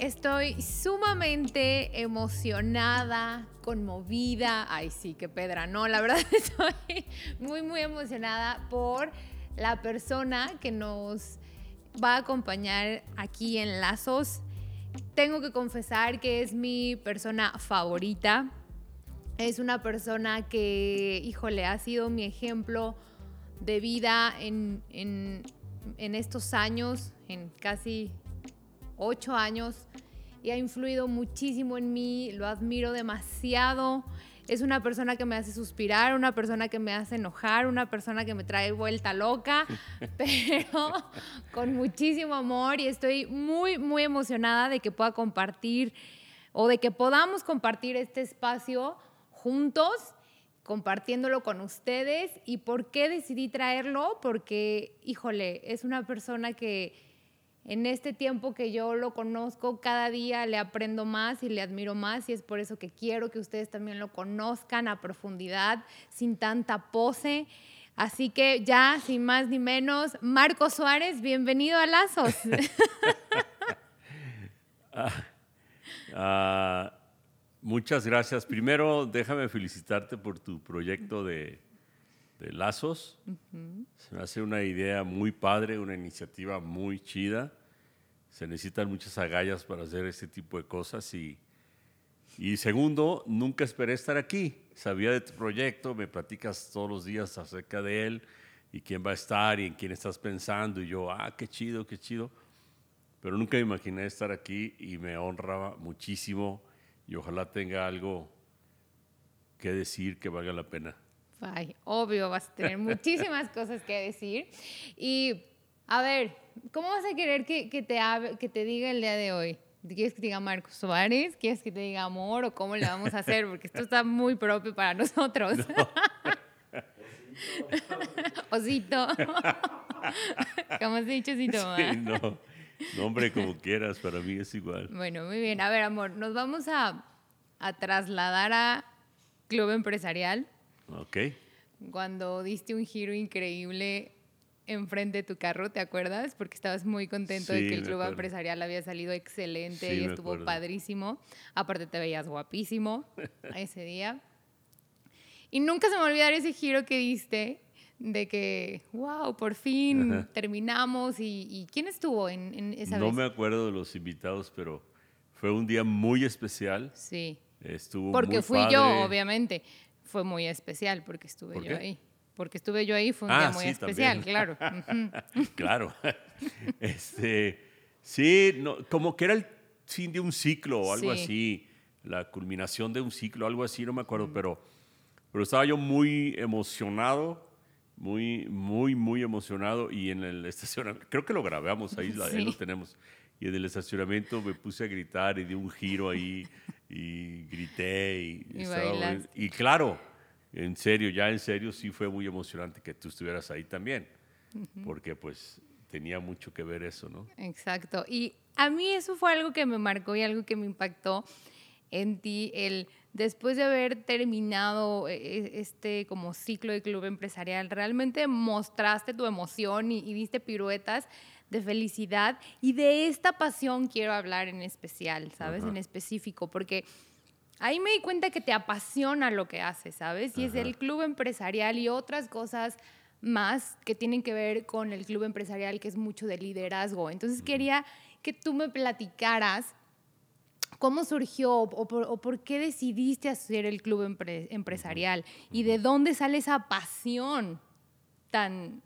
Estoy sumamente emocionada, conmovida. Ay, sí, qué pedra. No, la verdad estoy muy, muy emocionada por la persona que nos va a acompañar aquí en Lazos. Tengo que confesar que es mi persona favorita. Es una persona que, híjole, ha sido mi ejemplo de vida en, en, en estos años, en casi ocho años y ha influido muchísimo en mí, lo admiro demasiado. Es una persona que me hace suspirar, una persona que me hace enojar, una persona que me trae vuelta loca, pero con muchísimo amor y estoy muy, muy emocionada de que pueda compartir o de que podamos compartir este espacio juntos, compartiéndolo con ustedes. ¿Y por qué decidí traerlo? Porque, híjole, es una persona que en este tiempo que yo lo conozco, cada día le aprendo más y le admiro más y es por eso que quiero que ustedes también lo conozcan a profundidad, sin tanta pose. Así que ya, sin más ni menos, Marco Suárez, bienvenido a Lazos. Ah, ah, muchas gracias. Primero, déjame felicitarte por tu proyecto de, Lazos. Se me hace una idea muy padre, una iniciativa muy chida se necesitan muchas agallas para hacer este tipo de cosas y, y segundo, nunca esperé estar aquí. Sabía de tu proyecto, me platicas todos los días acerca de él y quién va a estar y en quién estás pensando y yo, ah, qué chido, qué chido. Pero nunca me imaginé estar aquí y me honraba muchísimo y ojalá tenga algo que decir que valga la pena. Ay, obvio, vas a tener muchísimas cosas que decir. Y a ver, ¿cómo vas a querer que, que te, que te diga el día de hoy? ¿Quieres que te diga Marcos Suárez? ¿Quieres que te diga amor? ¿O cómo le vamos a hacer? Porque esto está muy propio para nosotros. Osito. ¿Cómo has dicho, Osito? Sí, no. Nombre como quieras, para mí es igual. Bueno, muy bien. A ver, amor, nos vamos a, a trasladar a Club Empresarial. Ok. Cuando diste un giro increíble enfrente de tu carro, ¿te acuerdas? Porque estabas muy contento de que el club empresarial había salido excelente y estuvo padrísimo. Aparte te veías guapísimo ese día. Y nunca se me olvidar ese giro que diste de que, wow, por fin terminamos. Y, quién estuvo en, esa no vez? No me acuerdo de los invitados, pero fue un día muy especial. Sí. Estuvo Porque fui yo, obviamente. Fue muy especial porque estuve yo ahí porque estuve yo ahí, fue un día ah, muy especial, claro. claro. este, sí, no, como que era el fin de un ciclo o algo así, la culminación de un ciclo, algo así, no me acuerdo, pero, pero estaba yo muy emocionado, muy, muy, muy emocionado y en el estacionamiento, creo que lo grabamos ahí, ahí lo tenemos. Y en el estacionamiento me puse a gritar y di un giro ahí y grité y, y, y claro, en serio, ya en serio, sí fue muy emocionante que tú estuvieras ahí también, porque pues tenía mucho que ver eso, ¿no? Exacto. Y a mí eso fue algo que me marcó y algo que me impactó en ti, el después de haber terminado e, e, este como ciclo de club empresarial, realmente mostraste tu emoción y, diste piruetas de felicidad y de esta pasión quiero hablar en especial, ¿sabes? En específico, porque Ahí me di cuenta que te apasiona lo que haces, ¿sabes? Y es el club empresarial y otras cosas más que tienen que ver con el club empresarial, que es mucho de liderazgo. Entonces quería que tú me platicaras cómo surgió o por, qué decidiste hacer el club empresarial y de dónde sale esa pasión tan,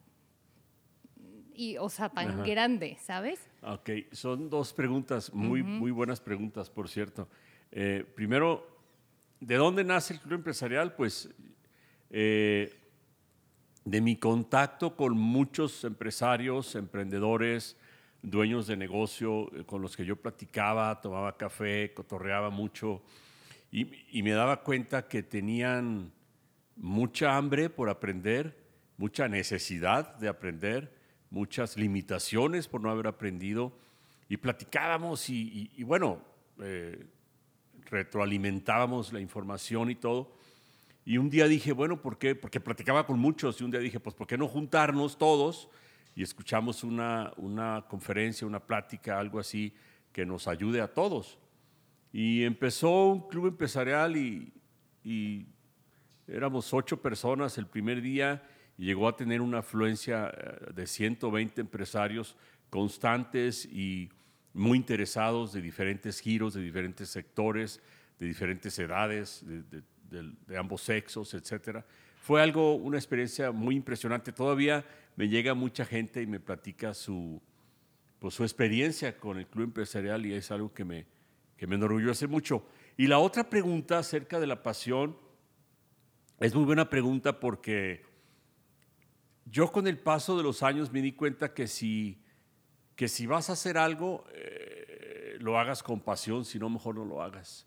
y, o sea, tan grande, ¿sabes? Ok, son dos preguntas, muy, muy buenas preguntas, por cierto. Eh, primero, ¿de dónde nace el club empresarial? Pues eh, de mi contacto con muchos empresarios, emprendedores, dueños de negocio eh, con los que yo platicaba, tomaba café, cotorreaba mucho y, me daba cuenta que tenían mucha hambre por aprender, mucha necesidad de aprender, muchas limitaciones por no haber aprendido y platicábamos y, bueno, retroalimentábamos la información y todo. Y un día dije, bueno, ¿por qué? Porque platicaba con muchos y un día dije, pues, ¿por qué no juntarnos todos y escuchamos una, una conferencia, una plática, algo así, que nos ayude a todos. Y empezó un club empresarial y, y éramos ocho personas el primer día y llegó a tener una afluencia eh, de 120 empresarios constantes y muy interesados de diferentes giros, de diferentes sectores, de diferentes edades, de, ambos sexos, etc. Fue algo, una experiencia muy impresionante. Todavía me llega mucha gente y me platica su, pues, su experiencia con el club empresarial y es algo que me, que me enorgullece mucho. Y la otra pregunta acerca de la pasión es muy buena pregunta porque yo con el paso de los años me di cuenta que si, que si vas a hacer algo, lo hagas con pasión, si no, mejor no lo hagas.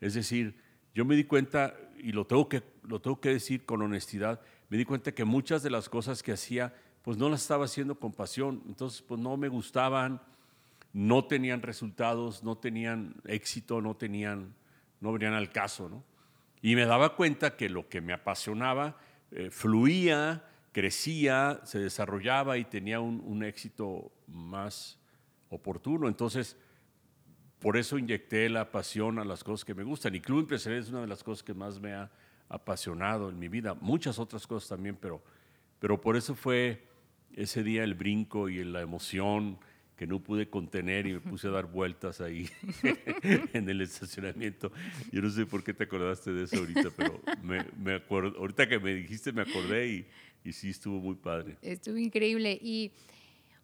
Es decir, yo me di cuenta, y lo tengo, que, lo tengo que decir con honestidad, me di cuenta que muchas de las cosas que hacía, pues no las estaba haciendo con pasión, entonces pues no me gustaban, no tenían resultados, no tenían éxito, no tenían, no venían al caso, ¿no? Y me daba cuenta que lo que me apasionaba eh, fluía, crecía, se desarrollaba y tenía un, éxito más oportuno. Entonces, por eso inyecté la pasión a las cosas que me gustan. Y Club Empresarial es una de las cosas que más me ha apasionado en mi vida. Muchas otras cosas también, pero, pero por eso fue ese día el brinco y la emoción que no pude contener y me puse a dar vueltas ahí en el estacionamiento. Yo no sé por qué te acordaste de eso ahorita, pero me, acuerdo, ahorita que me dijiste me acordé y, y sí estuvo muy padre. Estuvo increíble y...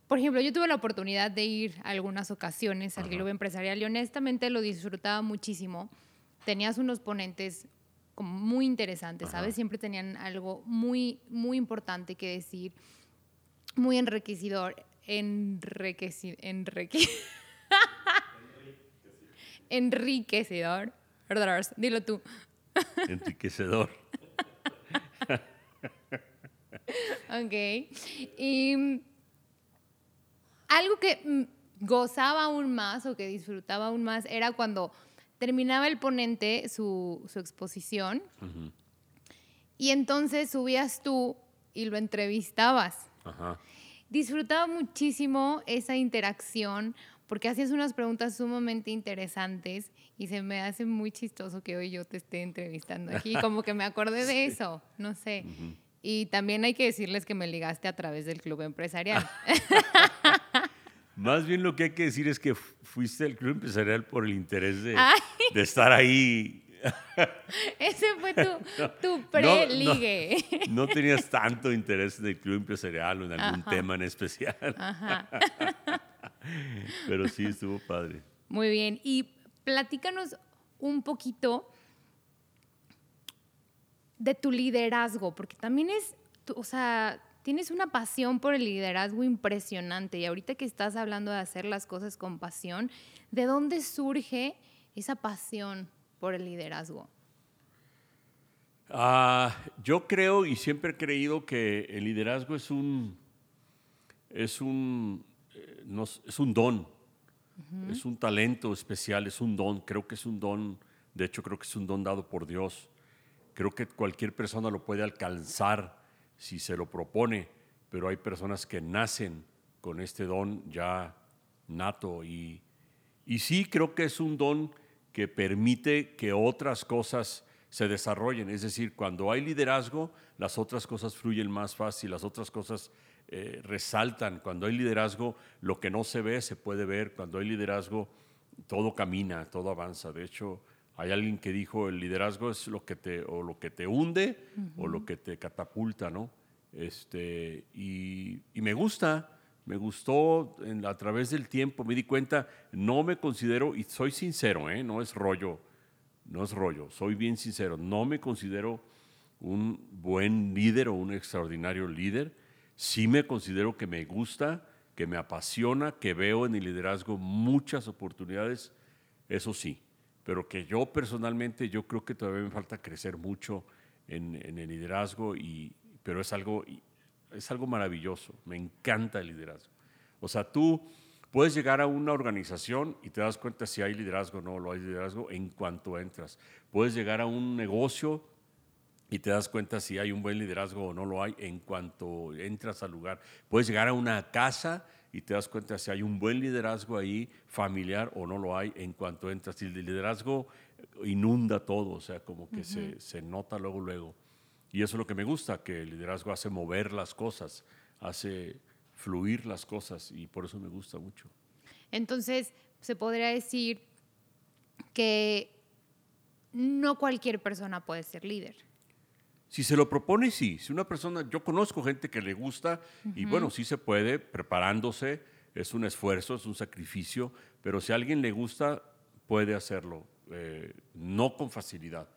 Por ejemplo, yo tuve la oportunidad de ir a algunas ocasiones al club empresarial y honestamente lo disfrutaba muchísimo. Tenías unos ponentes muy interesantes, ¿sabes? Siempre tenían algo muy, muy importante que decir, muy enriquecedor enriquecedor. enriquecedor. Dilo tú. Enriquecedor. ok. Y algo que mm, gozaba aún más o que disfrutaba aún más era cuando terminaba el ponente su, su exposición y entonces subías tú y lo entrevistabas. Ajá disfrutaba muchísimo esa interacción porque hacías unas preguntas sumamente interesantes y se me hace muy chistoso que hoy yo te esté entrevistando aquí, como que me acordé de eso, no sé. Y también hay que decirles que me ligaste a través del club empresarial. Más bien lo que hay que decir es que fuiste al club empresarial por el interés de, de estar ahí Ese fue tu, tu pre-ligue. No, tenías tanto interés en el club empresarial o en algún tema en especial. Pero sí estuvo padre. Muy bien. Y platícanos un poquito de tu liderazgo, porque también es, o sea, tienes una pasión por el liderazgo impresionante. Y ahorita que estás hablando de hacer las cosas con pasión, ¿de dónde surge esa pasión? por el liderazgo? Ah, yo creo y siempre he creído que el liderazgo es un, es un, eh, es un don, es un talento especial, es un don, creo que es un don, de hecho creo que es un don dado por Dios. Creo que cualquier persona lo puede alcanzar si se lo propone, pero hay personas que nacen con este don ya nato y, y sí creo que es un don que permite que otras cosas se desarrollen. Es decir, cuando hay liderazgo, las otras cosas fluyen más fácil, las otras cosas eh, resaltan. Cuando hay liderazgo, lo que no se ve se puede ver. Cuando hay liderazgo, todo camina, todo avanza. De hecho, hay alguien que dijo, el liderazgo es lo que te, o lo que te hunde o lo que te catapulta, ¿no? Este, y, y me gusta, me gustó a través del tiempo, me di cuenta, no me considero, y soy sincero, ¿eh? no es rollo, no es rollo, soy bien sincero, no me considero un buen líder o un extraordinario líder, sí me considero que me gusta, que me apasiona, que veo en el liderazgo muchas oportunidades, eso sí, pero que yo personalmente, yo creo que todavía me falta crecer mucho en, el liderazgo, y, pero es algo es algo maravilloso, me encanta el liderazgo. O sea, tú puedes llegar a una organización y te das cuenta si hay liderazgo o no lo hay liderazgo en cuanto entras. Puedes llegar a un negocio y te das cuenta si hay un buen liderazgo o no lo hay en cuanto entras al lugar. Puedes llegar a una casa y te das cuenta si hay un buen liderazgo ahí, familiar o no lo hay, en cuanto entras. Y el liderazgo inunda todo, o sea, como que se, se nota luego, luego. Y eso es lo que me gusta, que el liderazgo hace mover las cosas, hace fluir las cosas y por eso me gusta mucho. Entonces, se podría decir que no cualquier persona puede ser líder. Si se lo propone, sí. Si una persona, yo conozco gente que le gusta y bueno, sí se puede, preparándose, es un esfuerzo, es un sacrificio, pero si a alguien le gusta, puede hacerlo, eh, no con facilidad,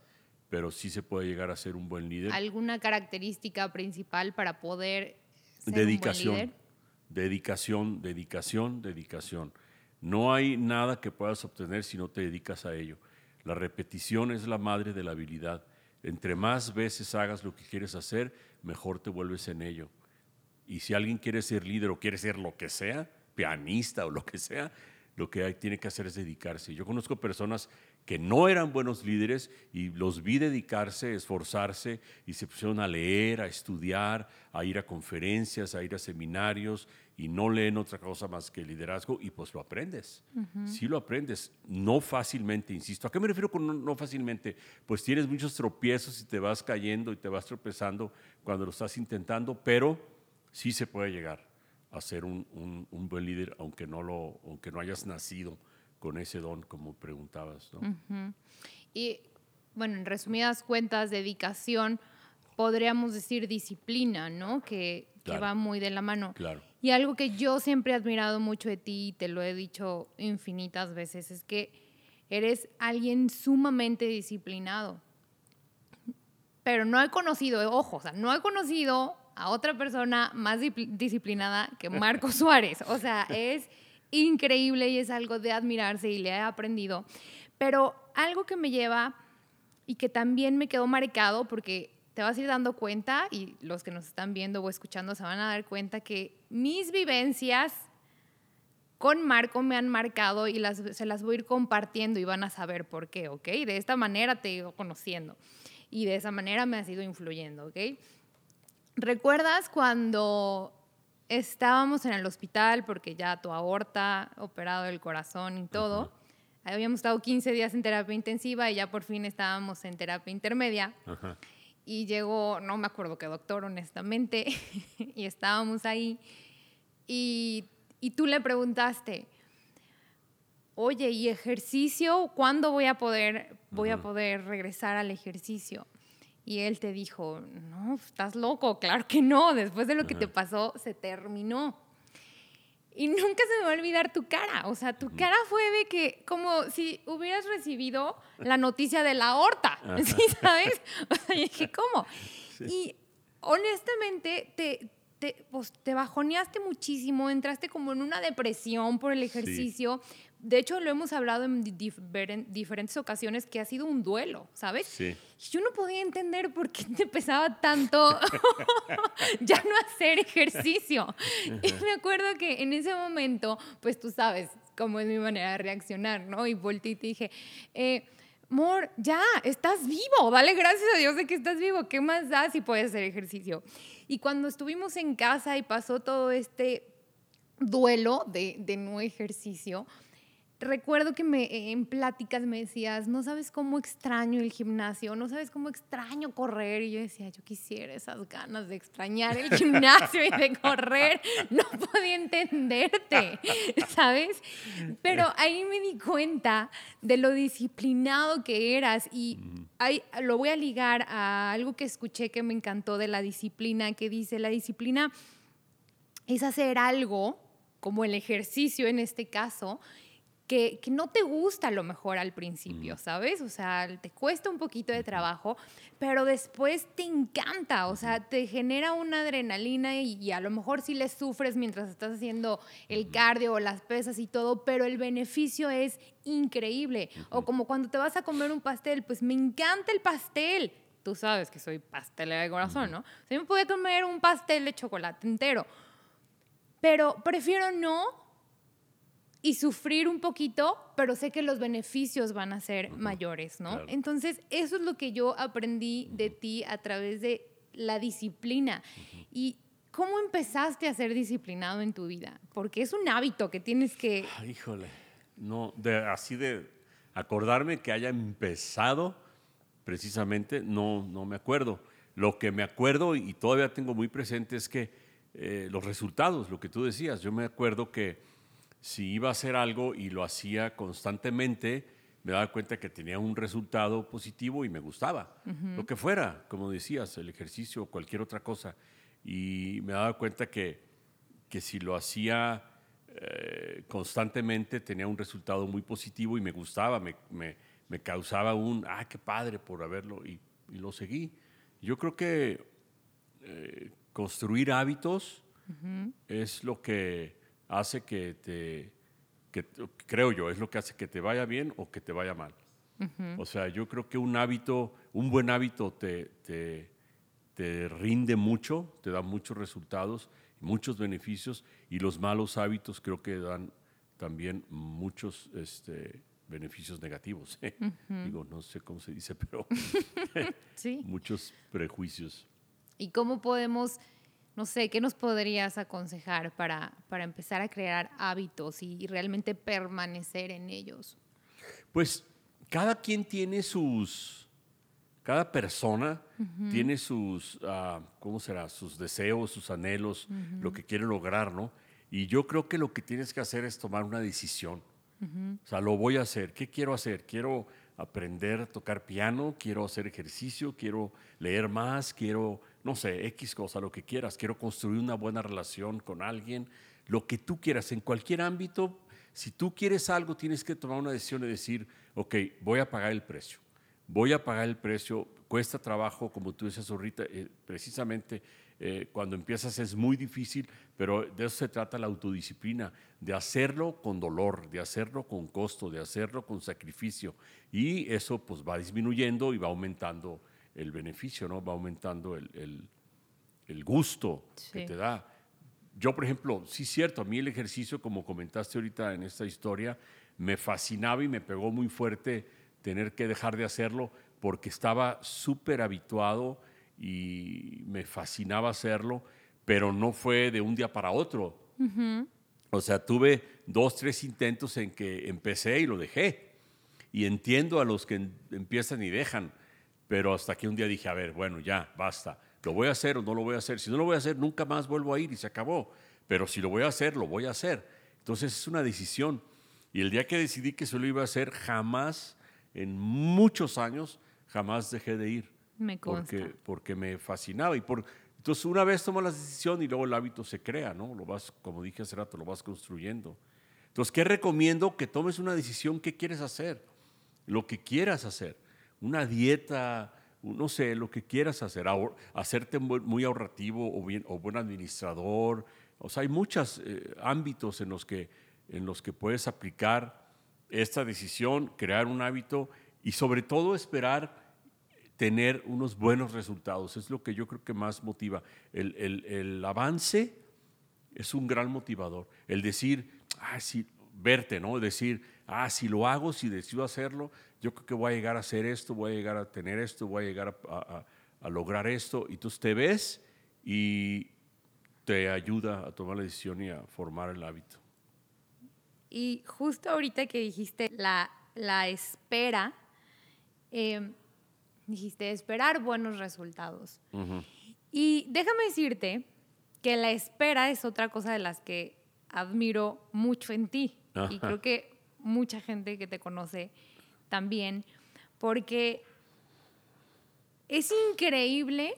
pero sí se puede llegar a ser un buen líder. ¿Alguna característica principal para poder ser dedicación, un buen líder? dedicación, dedicación, dedicación. No hay nada que puedas obtener si no te dedicas a ello. La repetición es la madre de la habilidad. Entre más veces hagas lo que quieres hacer, mejor te vuelves en ello. Y si alguien quiere ser líder o quiere ser lo que sea, pianista o lo que sea, lo que hay, tiene que hacer es dedicarse. Yo conozco personas que no eran buenos líderes y los vi dedicarse, esforzarse y se pusieron a leer, a estudiar, a ir a conferencias, a ir a seminarios y no leen otra cosa más que liderazgo y pues lo aprendes. Sí lo aprendes, no fácilmente, insisto. ¿A qué me refiero con no, no, fácilmente? Pues tienes muchos tropiezos y te vas cayendo y te vas tropezando cuando lo estás intentando, pero sí se puede llegar a ser un, un, un buen líder aunque no, lo, aunque no hayas nacido con ese don, como preguntabas. Y bueno, en resumidas cuentas, dedicación, podríamos decir disciplina, ¿no? Que, que va muy de la mano. Claro. Y algo que yo siempre he admirado mucho de ti, y te lo he dicho infinitas veces, es que eres alguien sumamente disciplinado. Pero no he conocido, ojo, o sea, no he conocido a otra persona más disciplinada que Marco Suárez. O sea, es increíble y es algo de admirarse y le he aprendido. Pero algo que me lleva y que también me quedó marcado porque te vas a ir dando cuenta y los que nos están viendo o escuchando se van a dar cuenta que mis vivencias con Marco me han marcado y las, se las voy a ir compartiendo y van a saber por qué, ¿ok? De esta manera te he ido conociendo y de esa manera me has ido influyendo, ¿ok? ¿Recuerdas cuando estábamos en el hospital porque ya tu aorta, operado el corazón y todo? Habíamos estado 15 días en terapia intensiva y ya por fin estábamos en terapia intermedia. Y llegó, no me acuerdo qué doctor, honestamente, y estábamos ahí. Y, y tú le preguntaste, oye, ¿y ejercicio? ¿Cuándo voy a poder, voy a poder regresar al ejercicio? Y él te dijo, no, estás loco, claro que no, después de lo que te pasó, se terminó. Y nunca se me va a olvidar tu cara, o sea, tu cara fue de que, como si hubieras recibido la noticia de la aorta, ¿sí sabes? O sea, yo dije, ¿cómo? Y honestamente, te, te, pues, te bajoneaste muchísimo, entraste como en una depresión por el ejercicio. De hecho, lo hemos hablado en diferen- diferentes ocasiones que ha sido un duelo, ¿sabes? Sí. Yo no podía entender por qué te pesaba tanto ya no hacer ejercicio. Y me acuerdo que en ese momento, pues tú sabes cómo es mi manera de reaccionar, ¿no? Y volteé y te dije, eh, Mor, ya, estás vivo, dale gracias a Dios de que estás vivo, ¿qué más da si puedes hacer ejercicio? Y cuando estuvimos en casa y pasó todo este duelo de, de no ejercicio, recuerdo que me, en pláticas me decías, no sabes cómo extraño el gimnasio, no sabes cómo extraño correr. Y yo decía, yo quisiera esas ganas de extrañar el gimnasio y de correr. No podía entenderte, ¿sabes? Pero ahí me di cuenta de lo disciplinado que eras y ahí lo voy a ligar a algo que escuché que me encantó de la disciplina, que dice, la disciplina es hacer algo, como el ejercicio en este caso, que, que, no te gusta a lo mejor al principio, ¿sabes? O sea, te cuesta un poquito de trabajo, pero después te encanta, o sea, te genera una adrenalina y, y a lo mejor sí le sufres mientras estás haciendo el cardio o las pesas y todo, pero el beneficio es increíble. O como cuando te vas a comer un pastel, pues me encanta el pastel. Tú sabes que soy pastelera de corazón, ¿no? O sea, yo me podía comer un pastel de chocolate entero, pero prefiero no y sufrir un poquito, pero sé que los beneficios van a ser uh -huh. mayores, ¿no? Claro. Entonces, eso es lo que yo aprendí de ti a través de la disciplina. Uh -huh. Y ¿cómo empezaste a ser disciplinado en tu vida? Porque es un hábito que tienes que... híjole, no, de, así de acordarme que haya empezado precisamente, no, no me acuerdo. Lo que me acuerdo y todavía tengo muy presente es que eh, los resultados, lo que tú decías, yo me acuerdo que si iba a hacer algo y lo hacía constantemente, me daba cuenta que tenía un resultado positivo y me gustaba. Lo que fuera, como decías, el ejercicio o cualquier otra cosa. Y me daba cuenta que, que si lo hacía eh, constantemente tenía un resultado muy positivo y me gustaba, me, me, me causaba un, ah, qué padre por haberlo, y, y lo seguí. Yo creo que eh, construir hábitos es lo que hace que te, que, creo yo, es lo que hace que te vaya bien o que te vaya mal. O sea, yo creo que un hábito, un buen hábito te, te, te rinde mucho, te da muchos resultados, muchos beneficios, y los malos hábitos creo que dan también muchos este, beneficios negativos. Digo, no sé cómo se dice, pero ¿Sí? muchos prejuicios. ¿Y cómo podemos no sé, ¿qué nos podrías aconsejar para, para empezar a crear hábitos y, realmente permanecer en ellos? Pues cada quien tiene sus, cada persona tiene sus, uh, ¿cómo será? Sus deseos, sus anhelos, lo que quiere lograr, ¿no? Y yo creo que lo que tienes que hacer es tomar una decisión. O sea, lo voy a hacer. ¿Qué quiero hacer? Quiero aprender a tocar piano, quiero hacer ejercicio, quiero leer más, quiero no sé, X cosa, lo que quieras, quiero construir una buena relación con alguien, lo que tú quieras, en cualquier ámbito, si tú quieres algo, tienes que tomar una decisión y decir, ok, voy a pagar el precio, voy a pagar el precio, cuesta trabajo, como tú dices ahorita, eh, precisamente eh, cuando empiezas es muy difícil, pero de eso se trata la autodisciplina, de hacerlo con dolor, de hacerlo con costo, de hacerlo con sacrificio, y eso pues va disminuyendo y va aumentando el beneficio, ¿no? Va aumentando el, el, gusto que te da. Yo, por ejemplo, sí es cierto, a mí el ejercicio, como comentaste ahorita en esta historia, me fascinaba y me pegó muy fuerte tener que dejar de hacerlo porque estaba súper habituado y me fascinaba hacerlo, pero no fue de un día para otro. O sea, tuve dos, tres intentos en que empecé y lo dejé. Y entiendo a los que empiezan y dejan, pero hasta que un día dije, a ver, bueno, ya, basta. ¿Lo voy a hacer o no lo voy a hacer? Si no lo voy a hacer, nunca más vuelvo a ir y se acabó. Pero si lo voy a hacer, lo voy a hacer. Entonces es una decisión. Y el día que decidí que se lo iba a hacer, jamás, en muchos años, jamás dejé de ir. Me consta. Porque, porque me fascinaba. Y por, entonces una vez tomo la decisión y luego el hábito se crea, ¿no? Lo vas, como dije hace rato, lo vas construyendo. Entonces, ¿qué recomiendo? Que tomes una decisión, ¿qué quieres hacer? Lo que quieras hacer una dieta, no sé, lo que quieras hacer, hacerte muy ahorrativo o, bien, o buen administrador. O sea, hay muchos eh, ámbitos en los, que, en los que puedes aplicar esta decisión, crear un hábito y sobre todo esperar tener unos buenos resultados. Es lo que yo creo que más motiva. El, el, el avance es un gran motivador. El decir, ah, sí, verte, ¿no? Decir, ah, si lo hago, si decido hacerlo, yo creo que voy a llegar a hacer esto, voy a llegar a tener esto, voy a llegar a, lograr esto. Y tú te ves y te ayuda a tomar la decisión y a formar el hábito. Y justo ahorita que dijiste la, la espera, em, dijiste esperar buenos resultados. Y déjame decirte que la espera es otra cosa de las que admiro mucho en ti. Y creo que mucha gente que te conoce también, porque es increíble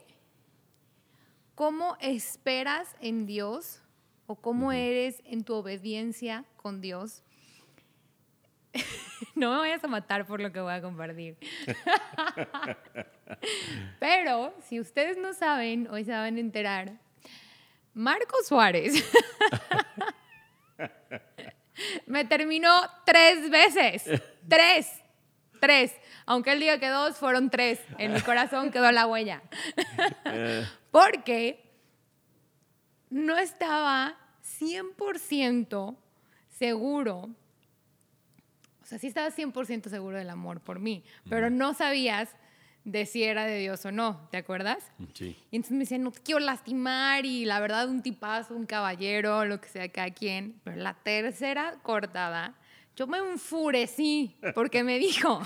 cómo esperas en Dios o cómo eres en tu obediencia con Dios. no me vayas a matar por lo que voy a compartir. Pero si ustedes no saben, hoy se van a enterar. Marco Suárez me terminó tres veces. Tres. Tres. Aunque él diga que dos, fueron tres. En mi corazón quedó la huella. Porque no estaba 100% seguro. O sea, sí estaba 100% seguro del amor por mí, pero no sabías de si era de Dios o no, ¿te acuerdas? Sí. Y entonces me decían, no te quiero lastimar y la verdad un tipazo, un caballero, lo que sea, cada quien. Pero la tercera cortada, yo me enfurecí porque me dijo,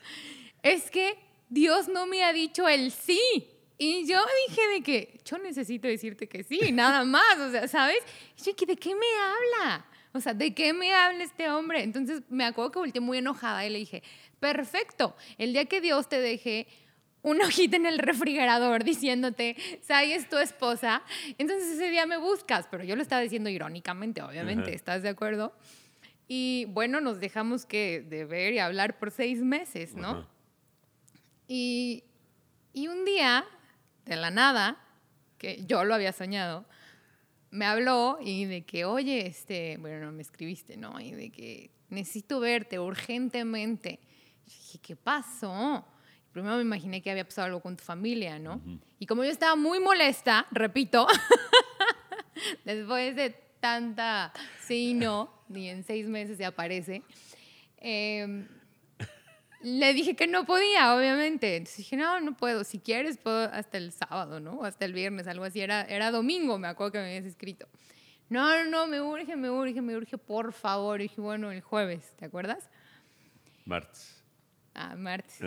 es que Dios no me ha dicho el sí. Y yo dije de que yo necesito decirte que sí, nada más, o sea, ¿sabes? Y yo, ¿de qué me habla? O sea, ¿de qué me habla este hombre? Entonces me acuerdo que volteé muy enojada y le dije, perfecto, el día que Dios te deje una hojita en el refrigerador diciéndote, Sai es tu esposa, entonces ese día me buscas, pero yo lo estaba diciendo irónicamente, obviamente, ¿estás de acuerdo? Y bueno, nos dejamos que de ver y hablar por seis meses, ¿no? Y, y un día, de la nada, que yo lo había soñado, me habló y de que, oye, este, bueno, no me escribiste, ¿no? Y de que necesito verte urgentemente. Y dije, ¿qué pasó? Primero me imaginé que había pasado algo con tu familia, ¿no? Y como yo estaba muy molesta, repito, después de tanta sí y no, ni en seis meses se aparece, eh, le dije que no podía, obviamente. Entonces dije, no, no puedo. Si quieres, puedo hasta el sábado, ¿no? Hasta el viernes, algo así. Era, era domingo, me acuerdo que me habías escrito. No, no, no, me urge, me urge, me urge, por favor. Y dije, bueno, el jueves, ¿te acuerdas? Martes. Ah, martes.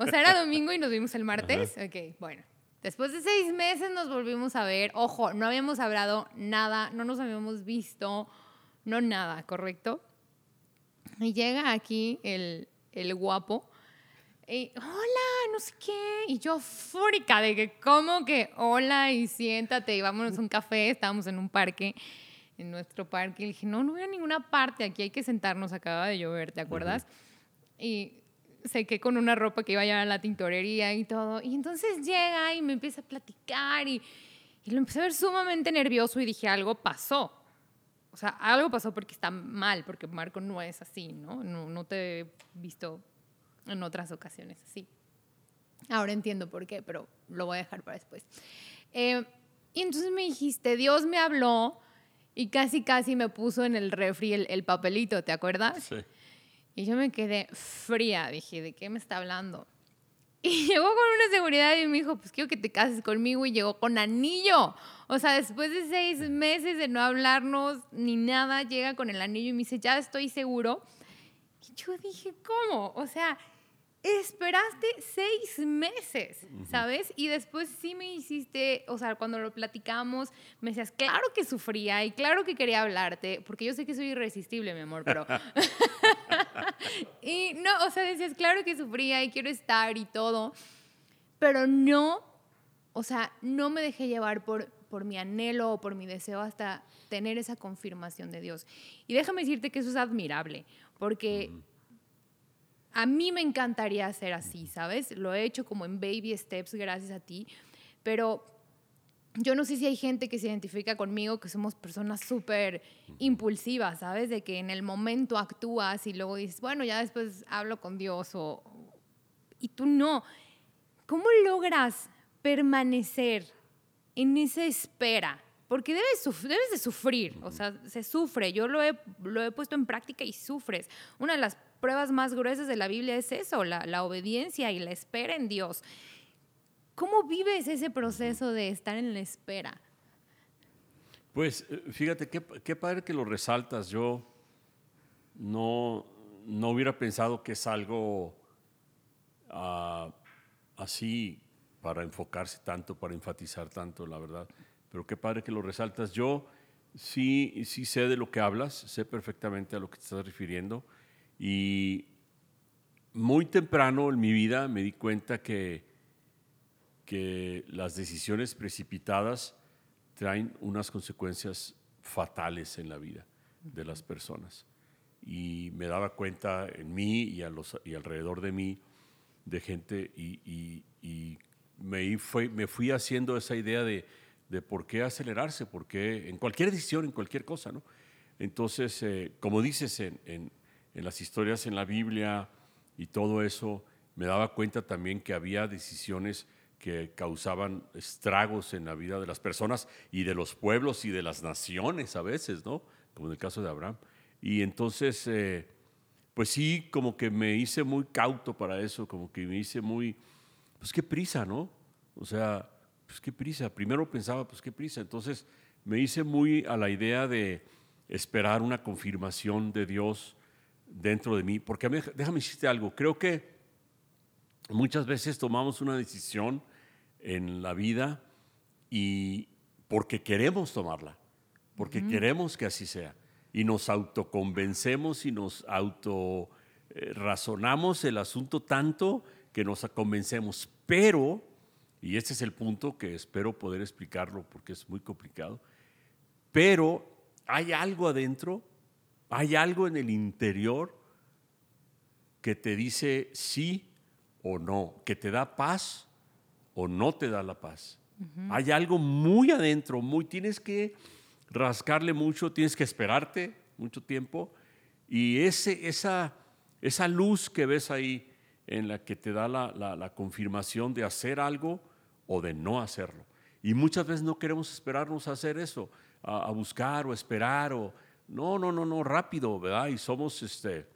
O sea, era domingo y nos vimos el martes. Ok, bueno. Después de seis meses nos volvimos a ver. Ojo, no habíamos hablado nada, no nos habíamos visto, no nada, ¿correcto? Y llega aquí el, el guapo. Y, hola, no sé qué. Y yo fúrica de que, ¿cómo que hola y siéntate y vámonos a un café? Estábamos en un parque, en nuestro parque. Y dije, no, no voy a ninguna parte, aquí hay que sentarnos, acaba de llover, ¿te acuerdas? Y sequé con una ropa que iba a llevar a la tintorería y todo. Y entonces llega y me empieza a platicar y, y lo empecé a ver sumamente nervioso y dije, algo pasó. O sea, algo pasó porque está mal, porque Marco no es así, ¿no? No, no te he visto en otras ocasiones así. Ahora entiendo por qué, pero lo voy a dejar para después. Eh, y entonces me dijiste, Dios me habló y casi, casi me puso en el refri el, el papelito, ¿te acuerdas? Sí. Y yo me quedé fría, dije, ¿de qué me está hablando? Y llegó con una seguridad y me dijo, pues quiero que te cases conmigo y llegó con anillo. O sea, después de seis meses de no hablarnos ni nada, llega con el anillo y me dice, ya estoy seguro. Y yo dije, ¿cómo? O sea, esperaste seis meses, ¿sabes? Y después sí me hiciste, o sea, cuando lo platicamos, me decías, claro que sufría y claro que quería hablarte, porque yo sé que soy irresistible, mi amor, pero... y no, o sea, decías, claro que sufría y quiero estar y todo, pero no, o sea, no me dejé llevar por, por mi anhelo o por mi deseo hasta tener esa confirmación de Dios. Y déjame decirte que eso es admirable, porque a mí me encantaría ser así, ¿sabes? Lo he hecho como en baby steps gracias a ti, pero yo no sé si hay gente que se identifica conmigo, que somos personas súper impulsivas, ¿sabes? De que en el momento actúas y luego dices, bueno, ya después hablo con Dios o... Y tú no. ¿Cómo logras permanecer en esa espera? Porque debes, debes de sufrir, o sea, se sufre. Yo lo he, lo he puesto en práctica y sufres. Una de las pruebas más gruesas de la Biblia es eso, la, la obediencia y la espera en Dios. ¿Cómo vives ese proceso de estar en la espera? Pues fíjate, qué, qué padre que lo resaltas. Yo no, no hubiera pensado que es algo uh, así para enfocarse tanto, para enfatizar tanto, la verdad. Pero qué padre que lo resaltas. Yo sí, sí sé de lo que hablas, sé perfectamente a lo que te estás refiriendo. Y muy temprano en mi vida me di cuenta que que las decisiones precipitadas traen unas consecuencias fatales en la vida de las personas. Y me daba cuenta en mí y, a los, y alrededor de mí de gente y, y, y me, fue, me fui haciendo esa idea de, de, por qué acelerarse, por qué en cualquier decisión, en cualquier cosa. ¿no? Entonces, eh, como dices en, en, en las historias en la Biblia y todo eso, me daba cuenta también que había decisiones que causaban estragos en la vida de las personas y de los pueblos y de las naciones a veces, ¿no? Como en el caso de Abraham. Y entonces, eh, pues sí, como que me hice muy cauto para eso, como que me hice muy, pues qué prisa, ¿no? O sea, pues qué prisa. Primero pensaba, pues qué prisa. Entonces me hice muy a la idea de esperar una confirmación de Dios dentro de mí. Porque déjame decirte algo, creo que muchas veces tomamos una decisión en la vida y porque queremos tomarla, porque queremos que así sea. Y nos autoconvencemos y nos auto eh, razonamos el asunto tanto que nos convencemos. Pero, y este es el punto que espero poder explicarlo porque es muy complicado, pero hay algo adentro, hay algo en el interior que te dice sí o no, que te da paz o no te da la paz. Hay algo muy adentro, muy tienes que rascarle mucho, tienes que esperarte mucho tiempo y ese, esa, esa luz que ves ahí en la que te da la, confirmación de hacer algo o de no hacerlo. Y muchas veces no queremos esperarnos a hacer eso, a, buscar o esperar o no, no, no, no, rápido, ¿verdad? Y somos este,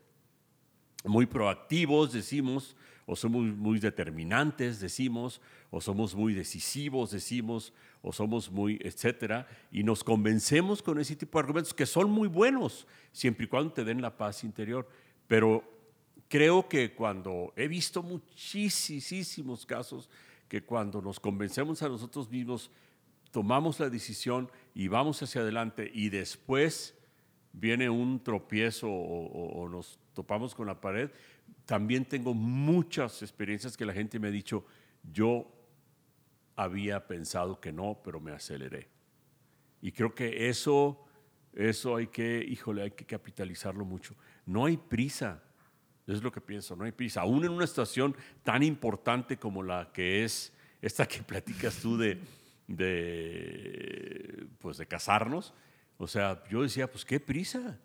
muy proactivos, decimos, o somos muy determinantes, decimos, o somos muy decisivos, decimos, o somos muy, etcétera, y nos convencemos con ese tipo de argumentos que son muy buenos, siempre y cuando te den la paz interior. Pero creo que cuando he visto muchísimos casos que cuando nos convencemos a nosotros mismos, tomamos la decisión y vamos hacia adelante y después viene un tropiezo o, nos topamos con la pared, también tengo muchas experiencias que la gente me ha dicho, yo había pensado que no, pero me aceleré. Y creo que eso, eso hay que, híjole, hay que capitalizarlo mucho. No hay prisa, es lo que pienso, no prisa. Aún en una estación tan importante como la que es esta que platicas tú de, de, pues de casarnos, o sea, yo decía, pues qué prisa,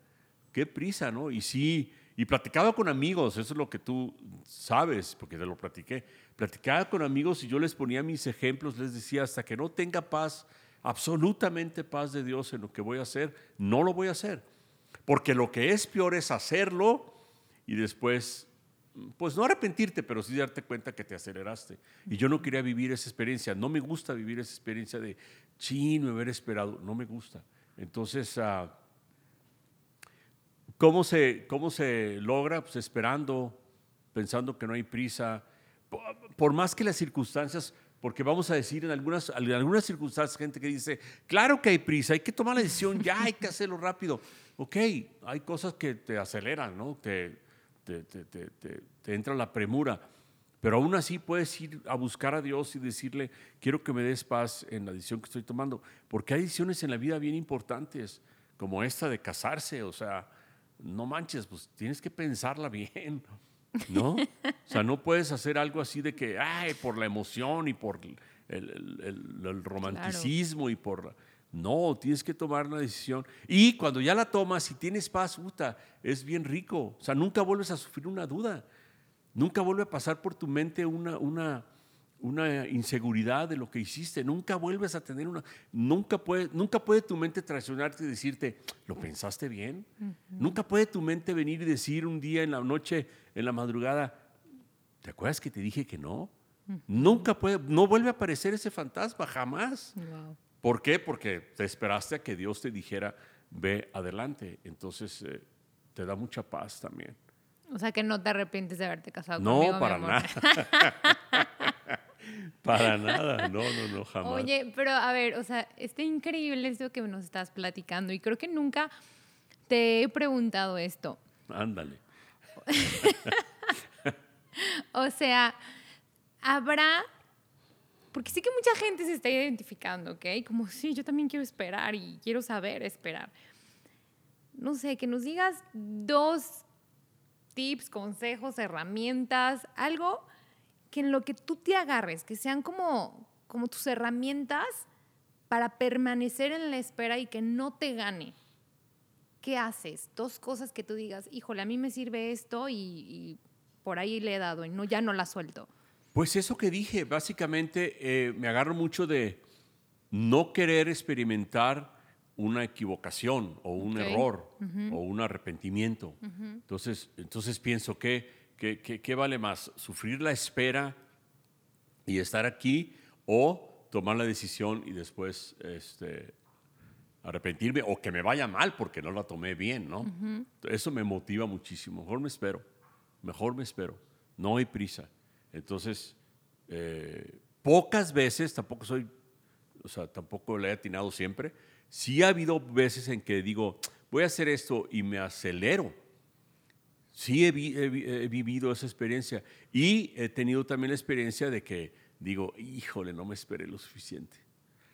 qué prisa, ¿no? Y sí, y platicaba con amigos, eso es lo que tú sabes, porque te lo platiqué. Platicaba con amigos y yo les ponía mis ejemplos, les decía, hasta que no tenga paz, absolutamente paz de Dios en lo que voy a hacer, no lo voy a hacer. Porque lo que es peor es hacerlo y después, pues no arrepentirte, pero sí darte cuenta que te aceleraste. Y yo no quería vivir esa experiencia, no me gusta vivir esa experiencia de, chino, haber esperado, no me gusta. Entonces, uh, ¿Cómo se, cómo se logra? Pues esperando, pensando que no hay prisa. Por, más que las circunstancias, porque vamos a decir en algunas, en algunas circunstancias, gente que dice, claro que hay prisa, hay que tomar la decisión ya, hay que hacerlo rápido. Ok, hay cosas que te aceleran, ¿no? Te, te, te, te entra la premura. Pero aún así puedes ir a buscar a Dios y decirle, quiero que me des paz en la decisión que estoy tomando. Porque hay decisiones en la vida bien importantes, como esta de casarse, o sea, no manches, pues tienes que pensarla bien, ¿no? o sea, no puedes hacer algo así de que, ay, por la emoción y por el, romanticismo y por... No, tienes que tomar una decisión. Y cuando ya la tomas y tienes paz, puta, es bien rico. O sea, nunca vuelves a sufrir una duda. Nunca vuelve a pasar por tu mente una, una, una inseguridad de lo que hiciste, nunca vuelves a tener una, nunca puede, nunca puede tu mente traicionarte y decirte, ¿lo pensaste bien? Nunca puede tu mente venir y decir un día en la noche, en la madrugada, ¿te acuerdas que te dije que no? Nunca puede, no vuelve a aparecer ese fantasma, jamás. ¿Por qué? Porque te esperaste a que Dios te dijera, ve adelante. Entonces eh, te da mucha paz también. O sea que no te arrepientes de haberte casado no, conmigo. No, para nada. Para nada, no, no, no, jamás. Oye, pero a ver, o sea, está increíble esto que nos estás platicando y creo que nunca te he preguntado esto. Ándale. o sea, habrá, porque sí que mucha gente se está identificando, ¿ok? Como, sí, yo también quiero esperar y quiero saber esperar. No sé, que nos digas dos tips, consejos, herramientas, algo que en lo que tú te agarres, que sean como, como tus herramientas para permanecer en la espera y que no te gane. ¿Qué haces? Dos cosas que tú digas, híjole, a mí me sirve esto y, por ahí le he dado y no, ya no la suelto. Pues eso que dije, básicamente eh, me agarro mucho de no querer experimentar una equivocación o un error o un arrepentimiento. entonces, entonces pienso que ¿Qué, vale más? ¿Sufrir la espera y estar aquí o tomar la decisión y después este, arrepentirme o que me vaya mal porque no la tomé bien, ¿no? Eso me motiva muchísimo. Mejor me espero, mejor me espero. No hay prisa. Entonces, eh, pocas veces, tampoco soy, o sea, tampoco le he atinado siempre. Sí ha habido veces en que digo, voy a hacer esto y me acelero. Sí he, he vivido esa experiencia y he tenido también la experiencia de que digo, híjole, no me esperé lo suficiente.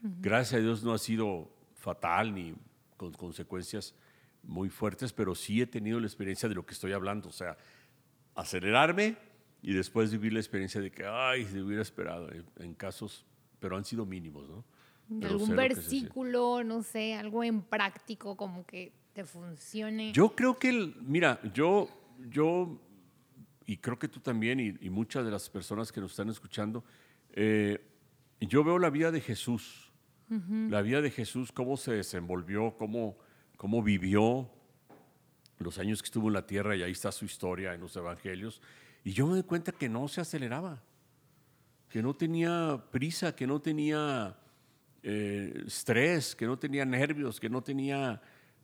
Gracias a Dios no ha sido fatal ni con consecuencias muy fuertes, pero sí he tenido la experiencia de lo que estoy hablando, o sea, acelerarme y después vivir la experiencia de que, ay, se hubiera esperado en, casos, pero han sido mínimos, ¿no? algún versículo, no sé, algo en práctico como que te funcione. Yo creo que, mira, yo, yo, y creo que tú también, y, muchas de las personas que nos están escuchando, eh, yo veo la vida de Jesús la vida de Jesús, cómo se desenvolvió, cómo, cómo vivió los años que estuvo en la tierra y ahí está su historia en los evangelios. Y yo me doy cuenta que no se aceleraba, que no tenía prisa, que no tenía eh, estrés, que no tenía nervios, que no tenía,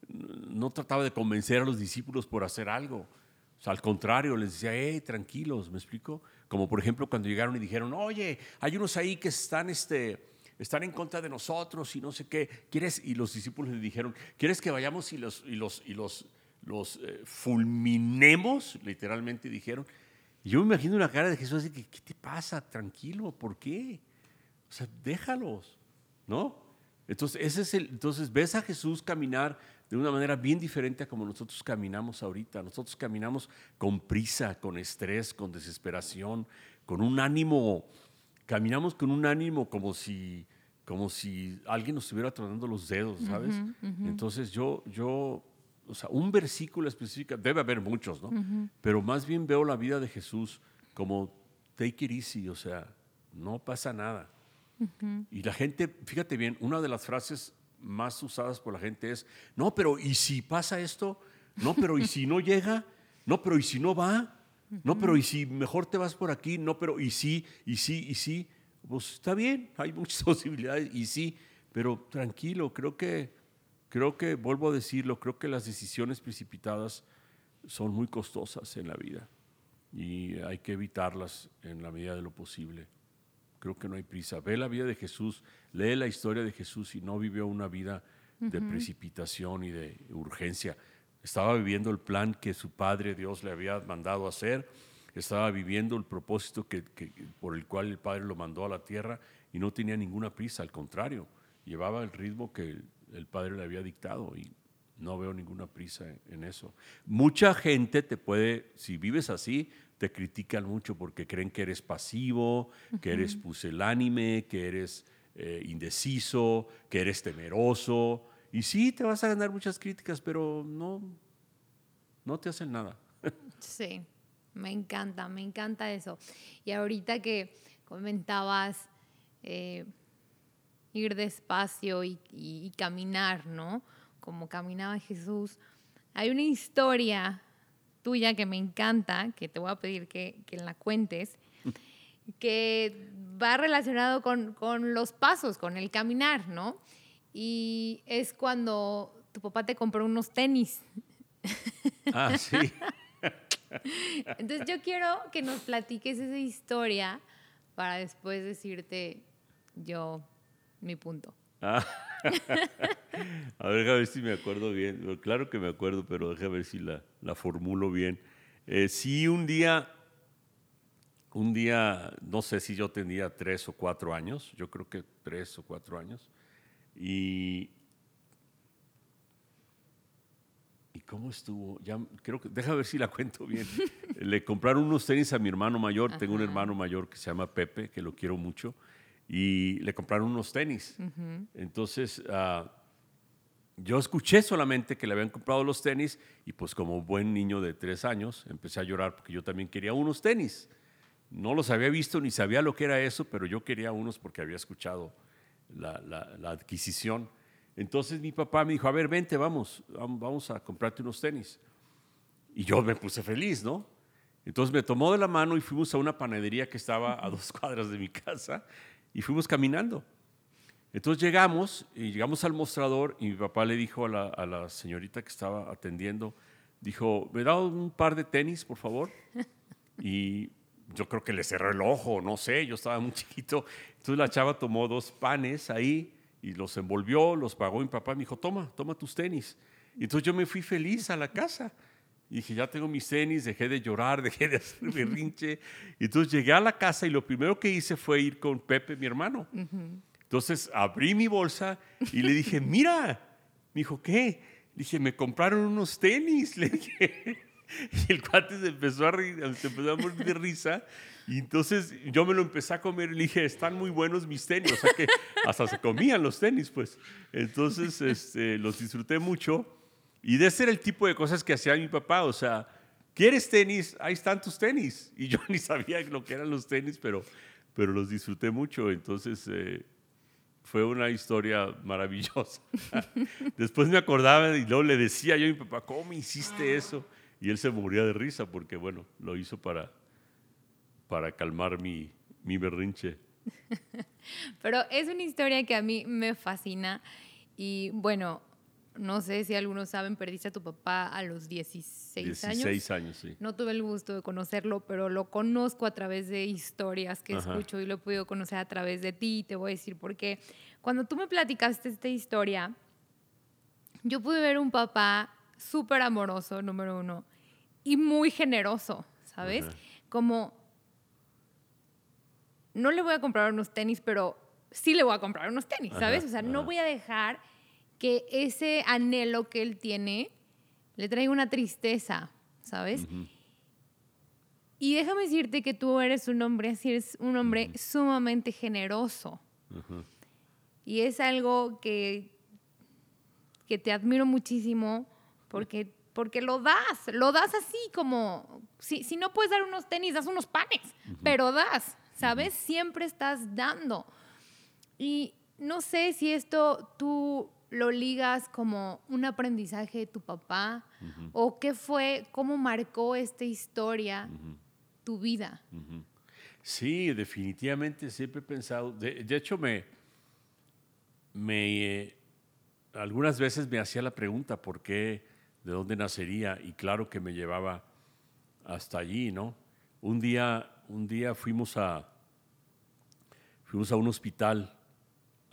no trataba de convencer a los discípulos por hacer algo. O sea, al contrario, les decía, hey, tranquilos, ¿me explico? Como por ejemplo cuando llegaron y dijeron, oye, hay unos ahí que están, este, están en contra de nosotros y no sé qué. ¿Quieres? Y los discípulos le dijeron, ¿quieres que vayamos y los, y los, y los, los eh, fulminemos? Literalmente dijeron. Yo me imagino la cara de Jesús así, ¿qué te pasa? Tranquilo, ¿por qué? O sea, déjalos, ¿no? Entonces, ese es el, entonces ves a Jesús caminar de una manera bien diferente a como nosotros caminamos ahorita. Nosotros caminamos con prisa, con estrés, con desesperación, con un ánimo caminamos con un ánimo como si, como si alguien nos estuviera tronando los dedos, ¿sabes? Entonces yo, yo, o sea, un versículo específico, debe haber muchos, ¿no? Pero más bien veo la vida de Jesús como take it easy, o sea, no pasa nada. Y la gente, fíjate bien, una de las frases más usadas por la gente es, no, pero ¿y si pasa esto? No, pero ¿y si no llega? No, pero ¿y si no va? No, pero ¿y si mejor te vas por aquí? No, pero ¿y sí? ¿Y sí? ¿Y sí? Pues está bien, hay muchas posibilidades y sí, pero tranquilo, creo que, creo que, vuelvo a decirlo, creo que las decisiones precipitadas son muy costosas en la vida y hay que evitarlas en la medida de lo posible. Creo que no hay prisa. Ve la vida de Jesús, lee la historia de Jesús y no vivió una vida de precipitación y de urgencia. Estaba viviendo el plan que su Padre Dios le había mandado hacer, estaba viviendo el propósito que, por el cual el Padre lo mandó a la tierra y no tenía ninguna prisa, al contrario, llevaba el ritmo que el Padre le había dictado y no veo ninguna prisa en eso. Mucha gente te puede, si vives así, te critican mucho porque creen que eres pasivo, que eres pusilánime, que eres eh, indeciso, que eres temeroso. Y sí, te vas a ganar muchas críticas, pero no, no te hacen nada. Sí, me encanta, me encanta eso. Y ahorita que comentabas eh, ir despacio y, caminar, ¿no? Como caminaba Jesús. Hay una historia tuya que me encanta, que te voy a pedir que, que la cuentes, que va relacionado con, con los pasos, con el caminar, ¿no? y es cuando tu papá te compró unos tenis. Ah, sí. Entonces yo quiero que nos platiques esa historia para después decirte yo mi punto. Ah. A ver, a ver si me acuerdo bien. Claro que me acuerdo, pero déjame ver si la, la formulo bien. Eh, sí, un día, un día, no sé si yo tenía tres o cuatro años, yo creo que tres o cuatro años, y, ¿Y cómo estuvo? Ya creo que, deja ver si la cuento bien. Le compraron unos tenis a mi hermano mayor. Tengo un hermano mayor que se llama Pepe, que lo quiero mucho. Y le compraron unos tenis. Entonces, uh, yo escuché solamente que le habían comprado los tenis y pues como buen niño de tres años empecé a llorar porque yo también quería unos tenis. No los había visto ni sabía lo que era eso, pero yo quería unos porque había escuchado la, adquisición. Entonces mi papá me dijo, a ver, vente, vamos, vamos a comprarte unos tenis. Y yo me puse feliz, ¿no? Entonces me tomó de la mano y fuimos a una panadería que estaba a dos cuadras de mi casa y fuimos caminando. Entonces llegamos y llegamos al mostrador y mi papá le dijo a la, a la señorita que estaba atendiendo, dijo, ¿me da un par de tenis, por favor? Y yo creo que le cerró el ojo, no sé, yo estaba muy chiquito. Entonces la chava tomó dos panes ahí y los envolvió, los pagó mi papá, me dijo, toma, toma tus tenis. Y entonces yo me fui feliz a la casa. Y dije, ya tengo mis tenis, dejé de llorar, dejé de hacer berrinche. Entonces llegué a la casa y lo primero que hice fue ir con Pepe, mi hermano. Entonces abrí mi bolsa y le dije, mira. Me dijo, ¿qué? Le dije, me compraron unos tenis. Le dije. Y el cuate se empezó a, reír, se empezó a morir de risa. Y entonces yo me lo empecé a comer y le dije, están muy buenos mis tenis. O sea que hasta se comían los tenis, pues. Entonces este, los disfruté mucho. Y de ese era el tipo de cosas que hacía mi papá. O sea, ¿quieres tenis? Ahí están tus tenis. Y yo ni sabía lo que eran los tenis, pero, pero los disfruté mucho. Entonces eh, fue una historia maravillosa. Después me acordaba y luego le decía yo a mi papá, ¿cómo hiciste eso? Y él se moría de risa porque, bueno, lo hizo para, para calmar mi, mi berrinche. Pero es una historia que a mí me fascina. Y bueno, no sé si algunos saben, perdiste a tu papá a los 16, años. 16 años, sí. No tuve el gusto de conocerlo, pero lo conozco a través de historias que escucho y lo he podido conocer a través de ti. Y te voy a decir por qué. Cuando tú me platicaste esta historia, yo pude ver un papá súper amoroso, número uno, y muy generoso, ¿sabes? Como, no le voy a comprar unos tenis, pero sí le voy a comprar unos tenis, ¿sabes? o sea, no voy a dejar que ese anhelo que él tiene le traiga una tristeza, ¿sabes? Y déjame decirte que tú eres un hombre así, eres un hombre sumamente generoso. Y es algo que, que te admiro muchísimo porque, porque lo das, lo das así como, si, si no puedes dar unos tenis, das unos panes, pero das, ¿sabes? Siempre estás dando. Y no sé si esto tú lo ligas como un aprendizaje de tu papá o qué fue, cómo marcó esta historia tu vida. Sí, definitivamente siempre he pensado, de, hecho me, me eh, algunas veces me hacía la pregunta por qué de dónde nacería y claro que me llevaba hasta allí, ¿no? Un día, un día fuimos a, fuimos a un hospital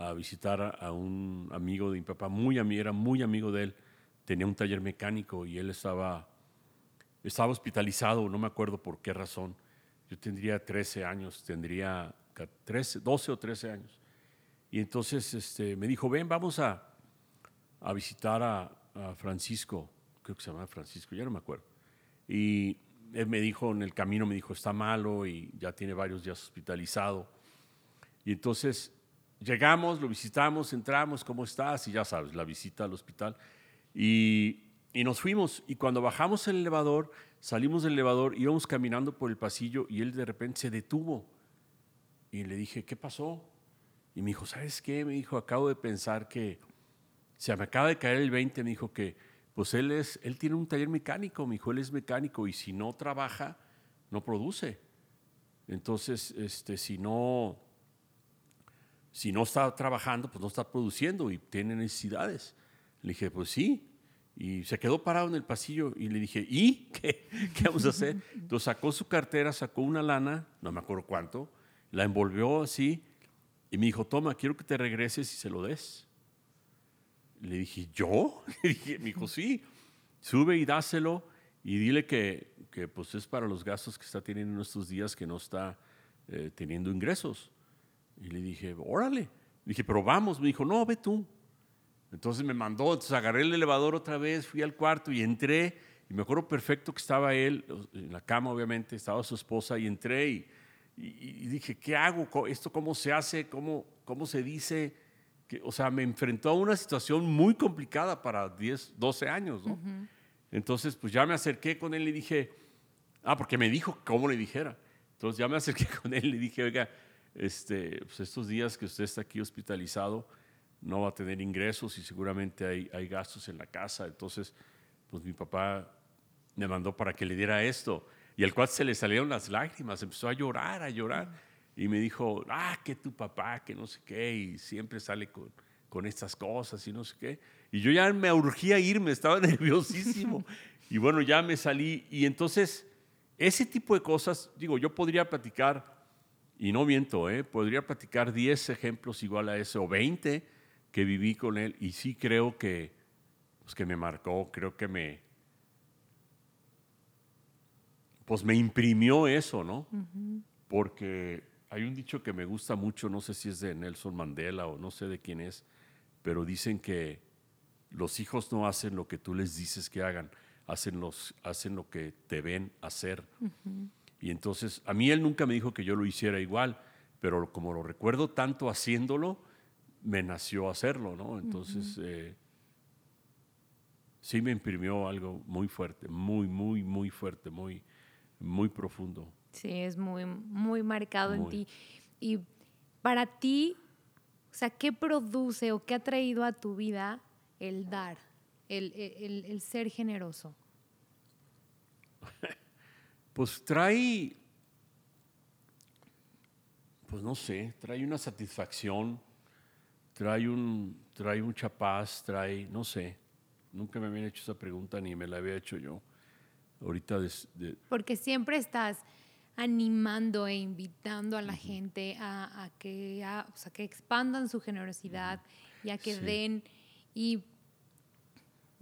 a visitar a, un amigo de mi papá, muy amigo, era muy amigo de él, tenía un taller mecánico y él estaba, estaba hospitalizado, no me acuerdo por qué razón. Yo tendría 13 años, tendría 13, 12 o 13 años. Y entonces este, me dijo, ven, vamos a, a visitar a, a Francisco creo que se llama Francisco, ya no me acuerdo. Y él me dijo en el camino, me dijo, está malo y ya tiene varios días hospitalizado. Y entonces llegamos, lo visitamos, entramos, ¿cómo estás? Y ya sabes, la visita al hospital. Y, y nos fuimos. Y cuando bajamos el elevador, salimos del elevador, íbamos caminando por el pasillo y él de repente se detuvo. Y le dije, ¿qué pasó? Y me dijo, ¿sabes qué? Me dijo, acabo de pensar que se me acaba de caer el 20. Me dijo que pues él, es, él tiene un taller mecánico, mi hijo, él es mecánico y si no trabaja, no produce. Entonces, este, si, no, si no está trabajando, pues no está produciendo y tiene necesidades. Le dije, pues sí. Y se quedó parado en el pasillo y le dije, ¿y qué, qué vamos a hacer? Entonces sacó su cartera, sacó una lana, no me acuerdo cuánto, la envolvió así y me dijo, toma, quiero que te regreses y se lo des. Le dije, ¿yo? Le dije, me dijo, sí, sube y dáselo y dile que, que, pues es para los gastos que está teniendo en estos días que no está eh, teniendo ingresos. Y le dije, órale. Le dije, pero vamos. Me dijo, no, ve tú. Entonces me mandó, entonces agarré el elevador otra vez, fui al cuarto y entré. Y me acuerdo perfecto que estaba él, en la cama obviamente, estaba su esposa y entré y, y, dije, ¿qué hago? ¿Esto cómo se hace? ¿Cómo, cómo se dice? o sea, me enfrentó a una situación muy complicada para 10, 12 años, ¿no? Entonces, pues ya me acerqué con él y dije, ah, porque me dijo cómo le dijera. Entonces ya me acerqué con él y le dije, oiga, este, pues estos días que usted está aquí hospitalizado, no va a tener ingresos y seguramente hay, gastos en la casa. Entonces, pues mi papá me mandó para que le diera esto. Y al cual se le salieron las lágrimas, empezó a llorar, a llorar. Y me dijo, ah, que tu papá, que no sé qué, y siempre sale con, con estas cosas y no sé qué. Y yo ya me urgía irme, estaba nerviosísimo. y bueno, ya me salí. Y entonces, ese tipo de cosas, digo, yo podría platicar, y no miento, ¿eh? podría platicar 10 ejemplos igual a ese, o 20 que viví con él. Y sí creo que, pues, que me marcó, creo que me, pues me imprimió eso, ¿no? Porque hay un dicho que me gusta mucho, no sé si es de Nelson Mandela o no sé de quién es, pero dicen que los hijos no hacen lo que tú les dices que hagan, hacen, los, hacen lo que te ven hacer. Y entonces, a mí él nunca me dijo que yo lo hiciera igual, pero como lo recuerdo tanto haciéndolo, me nació hacerlo, ¿no? Entonces, eh, sí me imprimió algo muy fuerte, muy, muy, muy fuerte, muy, muy profundo. Sí, es muy, muy marcado en ti. Y para ti, o sea, ¿qué produce o qué ha traído a tu vida el dar, el, el, el ser generoso? Pues trae, pues no sé, trae una satisfacción, trae, un, trae mucha paz, trae, no sé, nunca me habían hecho esa pregunta ni me la había hecho yo. Ahorita Porque siempre estás animando e invitando a la gente a, que, o sea, que expandan su generosidad y a que den. Y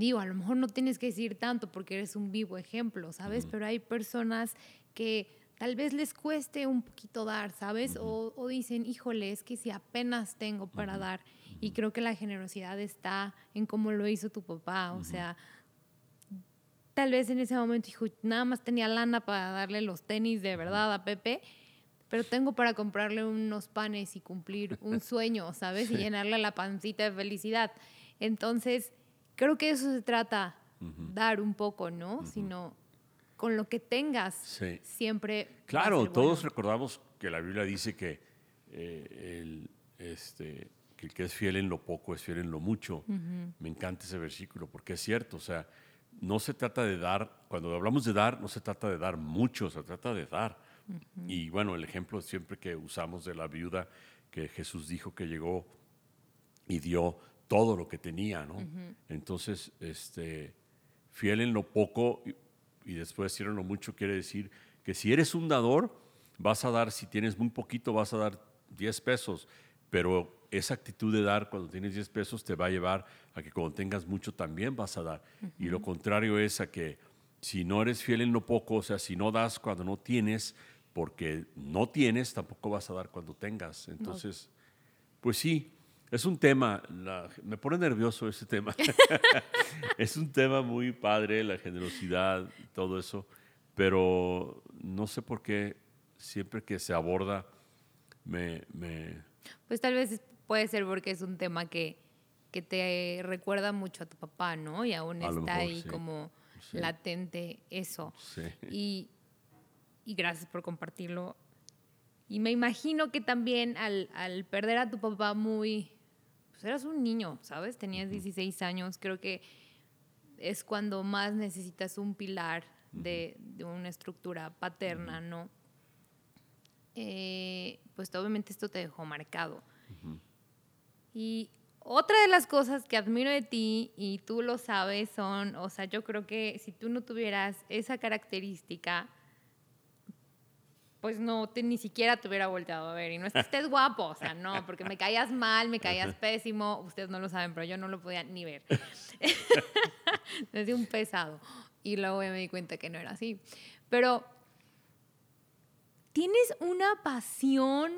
digo, a lo mejor no tienes que decir tanto porque eres un vivo ejemplo, ¿sabes? Pero hay personas que tal vez les cueste un poquito dar, ¿sabes? o, dicen, híjole, es que si apenas tengo para dar. Y creo que la generosidad está en cómo lo hizo tu papá, o sea tal vez en ese momento dijo, nada más tenía lana para darle los tenis de verdad a Pepe, pero tengo para comprarle unos panes y cumplir un sueño, ¿sabes? Y llenarle la pancita de felicidad. Entonces, creo que eso se trata, dar un poco, ¿no? Sino con lo que tengas, siempre. Claro, todos recordamos que la Biblia dice que, eh, el, este, que el que es fiel en lo poco es fiel en lo mucho. Me encanta ese versículo porque es cierto, o sea, no se trata de dar, cuando hablamos de dar, no se trata de dar mucho, se trata de dar. Y bueno, el ejemplo siempre que usamos de la viuda, que Jesús dijo que llegó y dio todo lo que tenía, ¿no? Entonces, este, fiel en lo poco y, después fiel en lo mucho quiere decir que si eres un dador, vas a dar, si tienes muy poquito, vas a dar 10 pesos, pero esa actitud de dar cuando tienes 10 pesos te va a llevar a que cuando tengas mucho también vas a dar. Y lo contrario es a que si no eres fiel en lo poco, o sea, si no das cuando no tienes, porque no tienes, tampoco vas a dar cuando tengas. Entonces, pues sí, es un tema, me pone nervioso ese tema. es un tema muy padre, la generosidad, todo eso, pero no sé por qué siempre que se aborda me... me pues tal vez puede ser porque es un tema que, que te recuerda mucho a tu papá, ¿no? Y aún está ahí como latente eso. Y, y, gracias por compartirlo. Y me imagino que también al, al, perder a tu papá muy... Pues eras un niño, ¿sabes? Tenías 16 años. Creo que es cuando más necesitas un pilar de, de una estructura paterna, ¿no? Eh, pues obviamente esto te dejó marcado. Y otra de las cosas que admiro de ti, y tú lo sabes, son, o sea, yo creo que si tú no tuvieras esa característica, pues no, te, ni siquiera te hubiera volteado a ver. Y no es que estés guapo, o sea, no, porque me caías mal, me caías pésimo, ustedes no lo saben, pero yo no lo podía ni ver. Desde un pesado. Y luego me di cuenta que no era así. Pero tienes una pasión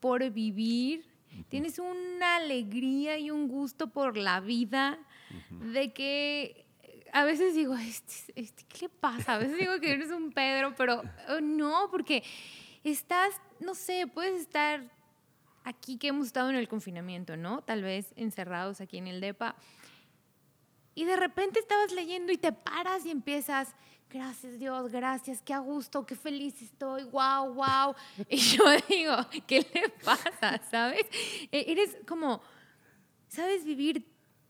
por vivir Tienes una alegría y un gusto por la vida de que a veces digo, este, este, ¿qué le pasa? A veces digo que eres un Pedro, pero oh, no, porque estás, no sé, puedes estar aquí que hemos estado en el confinamiento, ¿no? Tal vez encerrados aquí en el DEPA. Y de repente estabas leyendo y te paras y empiezas, gracias Dios, gracias, qué a gusto, qué feliz estoy, wow, wow. Y yo digo, ¿qué le pasa? ¿Sabes? E, eres como, sabes vivir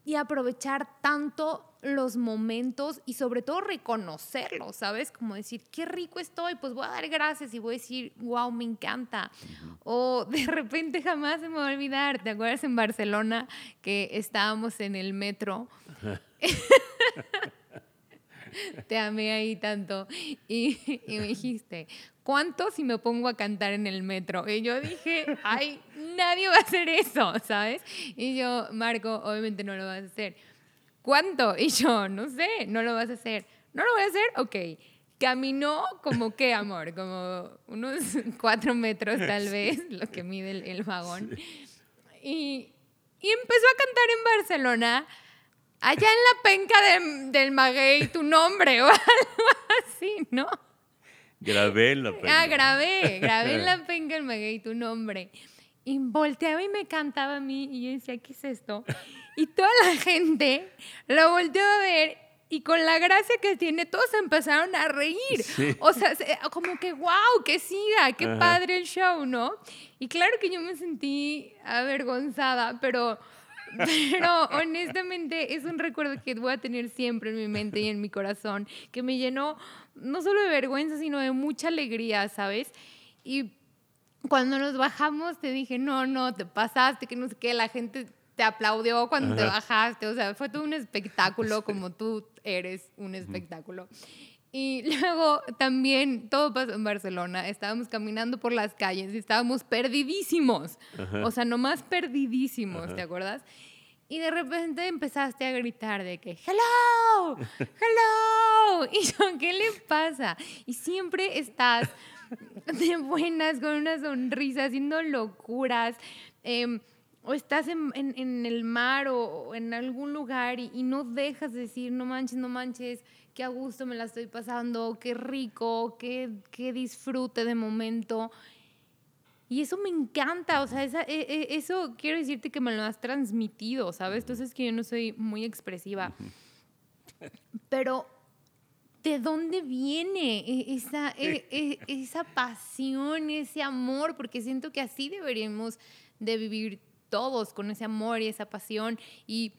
y aprovechar tanto los momentos y sobre todo reconocerlos, ¿sabes? Como decir, qué rico estoy, pues voy a dar gracias y voy a decir, wow, me encanta. O de repente jamás se me va a olvidar, ¿te acuerdas en Barcelona que estábamos en el metro? Te amé ahí tanto. Y, y, me dijiste, ¿cuánto si me pongo a cantar en el metro? Y yo dije, ay, nadie va a hacer eso, ¿sabes? Y yo, Marco, obviamente no lo vas a hacer. ¿Cuánto? Y yo, no sé, no lo vas a hacer. ¿No lo voy a hacer? Ok. Caminó como qué, amor, como unos cuatro metros tal vez, lo que mide el, el vagón. Y, y empezó a cantar en Barcelona allá en la penca del maguey tu nombre o algo así, ¿no? Grabé en la penca. Ah, grabé, grabé en la penca del maguey tu nombre. Y volteaba y me cantaba a mí y yo decía, ¿qué es esto? Y toda la gente lo volteó a ver y con la gracia que tiene, todos empezaron a reír. O sea, como que, wow, que siga, qué padre el show, ¿no? Y claro que yo me sentí avergonzada, pero pero honestamente es un recuerdo que voy a tener siempre en mi mente y en mi corazón, que me llenó no solo de vergüenza, sino de mucha alegría, ¿sabes? Y cuando nos bajamos te dije, no, no, te pasaste, que no sé qué, la gente te aplaudió cuando te bajaste, o sea, fue todo un espectáculo como tú eres un espectáculo. Y luego también todo pasó en Barcelona. Estábamos caminando por las calles y estábamos perdidísimos. O sea, nomás perdidísimos, ¿te acuerdas? Y de repente empezaste a gritar de que, hello, hello. Y yo, ¿qué le pasa? Y siempre estás de buenas, con una sonrisa, haciendo locuras. Eh, o estás en, en, en, el mar o, en algún lugar y, y, no dejas de decir, no manches, no manches, qué a gusto me la estoy pasando, qué rico, qué, qué disfrute de momento. Y eso me encanta, o sea, esa, e, e, eso quiero decirte que me lo has transmitido, ¿sabes? Entonces que yo no soy muy expresiva. Pero, ¿de dónde viene e, esa, esa pasión, ese amor? Porque siento que así deberíamos de vivir todos con ese amor y esa pasión y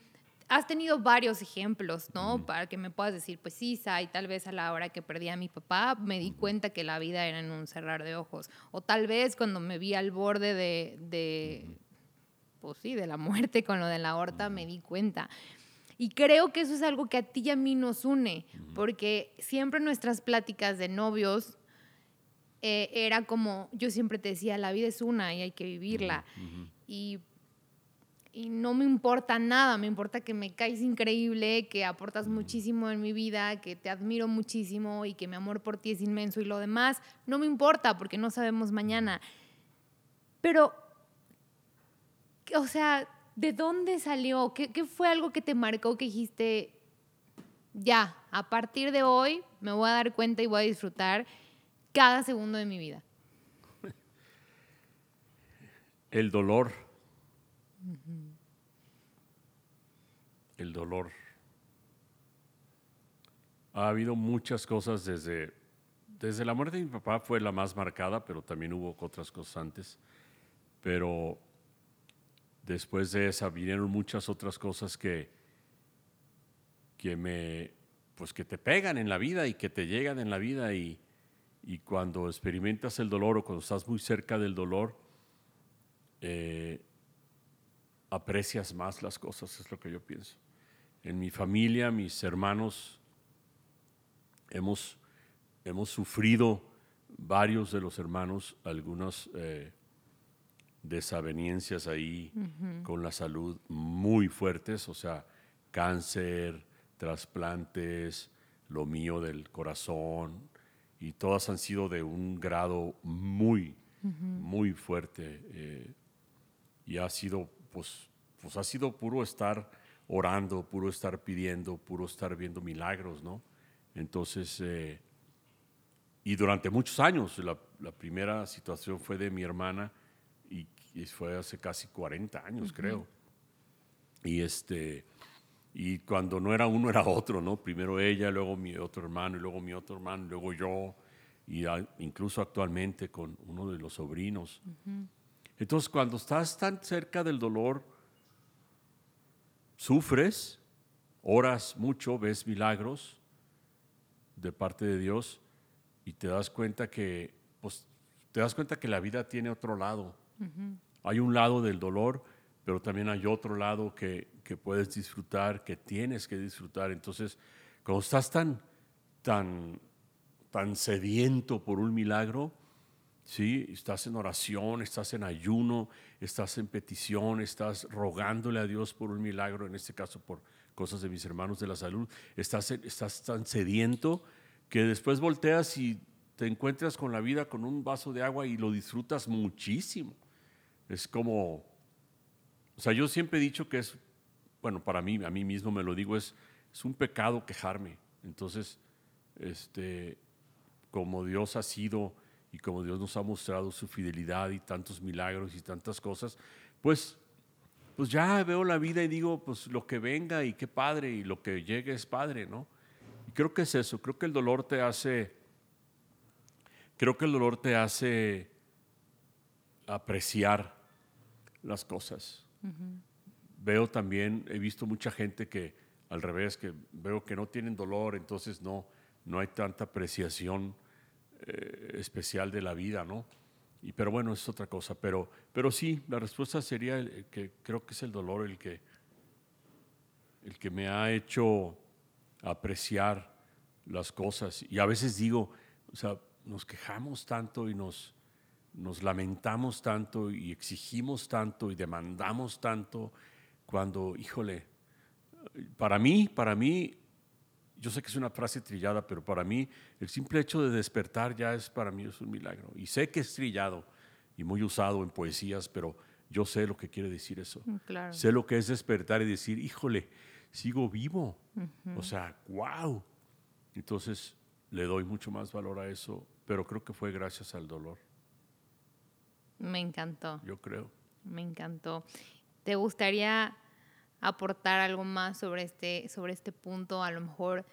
has tenido varios ejemplos, ¿no? Para que me puedas decir, pues sí, y tal vez a la hora que perdí a mi papá me di cuenta que la vida era en un cerrar de ojos. O tal vez cuando me vi al borde de, de pues sí, de la muerte con lo de la aorta me di cuenta. Y creo que eso es algo que a ti y a mí nos une, porque siempre nuestras pláticas de novios eh, era como, yo siempre te decía, la vida es una y hay que vivirla. Y y no me importa nada, me importa que me caes increíble, que aportas muchísimo en mi vida, que te admiro muchísimo y que mi amor por ti es inmenso y lo demás no me importa porque no sabemos mañana. Pero, o sea, ¿de dónde salió? ¿Qué, qué fue algo que te marcó que dijiste, ya, a partir de hoy me voy a dar cuenta y voy a disfrutar cada segundo de mi vida? El dolor el dolor. Ha habido muchas cosas desde, desde la muerte de mi papá fue la más marcada, pero también hubo otras cosas antes. Pero después de esa vinieron muchas otras cosas que, que me, pues que te pegan en la vida y que te llegan en la vida y, y cuando experimentas el dolor o cuando estás muy cerca del dolor, eh, aprecias más las cosas, es lo que yo pienso. En mi familia, mis hermanos, hemos, hemos sufrido, varios de los hermanos, algunas eh, desavenencias ahí con la salud muy fuertes, o sea, cáncer, trasplantes, lo mío del corazón, y todas han sido de un grado muy, muy fuerte. Eh, y ha sido pues, pues ha sido puro estar orando, puro estar pidiendo, puro estar viendo milagros, ¿no? Entonces, eh, y durante muchos años, la, primera situación fue de mi hermana y, fue hace casi 40 años, creo. Y este, y cuando no era uno era otro, ¿no? Primero ella, luego mi otro hermano, y luego mi otro hermano, luego yo, y incluso actualmente con uno de los sobrinos. Entonces, cuando estás tan cerca del dolor, sufres, oras mucho, ves milagros de parte de Dios y te das cuenta que, pues, te das cuenta que la vida tiene otro lado. Hay un lado del dolor, pero también hay otro lado que, que, puedes disfrutar, que tienes que disfrutar. Entonces, cuando estás tan, tan, tan sediento por un milagro, estás en oración, estás en ayuno, estás en petición, estás rogándole a Dios por un milagro, en este caso por cosas de mis hermanos de la salud, estás, estás tan sediento que después volteas y te encuentras con la vida con un vaso de agua y lo disfrutas muchísimo. Es como, o sea, yo siempre he dicho que es, bueno, para mí, a mí mismo me lo digo, es, es un pecado quejarme. Entonces, este, como Dios ha sido y como Dios nos ha mostrado su fidelidad y tantos milagros y tantas cosas, pues, pues ya veo la vida y digo, pues lo que venga y qué padre y lo que llegue es padre, ¿no? Y creo que es eso, creo que el dolor te hace, creo que el dolor te hace apreciar las cosas. Veo también, he visto mucha gente que al revés, que veo que no tienen dolor, entonces no, no hay tanta apreciación eh, especial de la vida, ¿no? Y, pero bueno, es otra cosa. Pero, pero sí, la respuesta sería que creo que es el dolor el que, el que me ha hecho apreciar las cosas. Y a veces digo, o sea, nos quejamos tanto y nos, nos lamentamos tanto y exigimos tanto y demandamos tanto cuando, híjole, para mí, para mí, yo sé que es una frase trillada, pero para mí el simple hecho de despertar ya es para mí es un milagro. Y sé que es trillado y muy usado en poesías, pero yo sé lo que quiere decir eso. Mm, sé lo que es despertar y decir, híjole, sigo vivo. O sea, wow. Entonces le doy mucho más valor a eso, pero creo que fue gracias al dolor. Me encantó. Yo creo. Me encantó. ¿Te gustaría aportar algo más sobre este, sobre este punto, a lo mejor,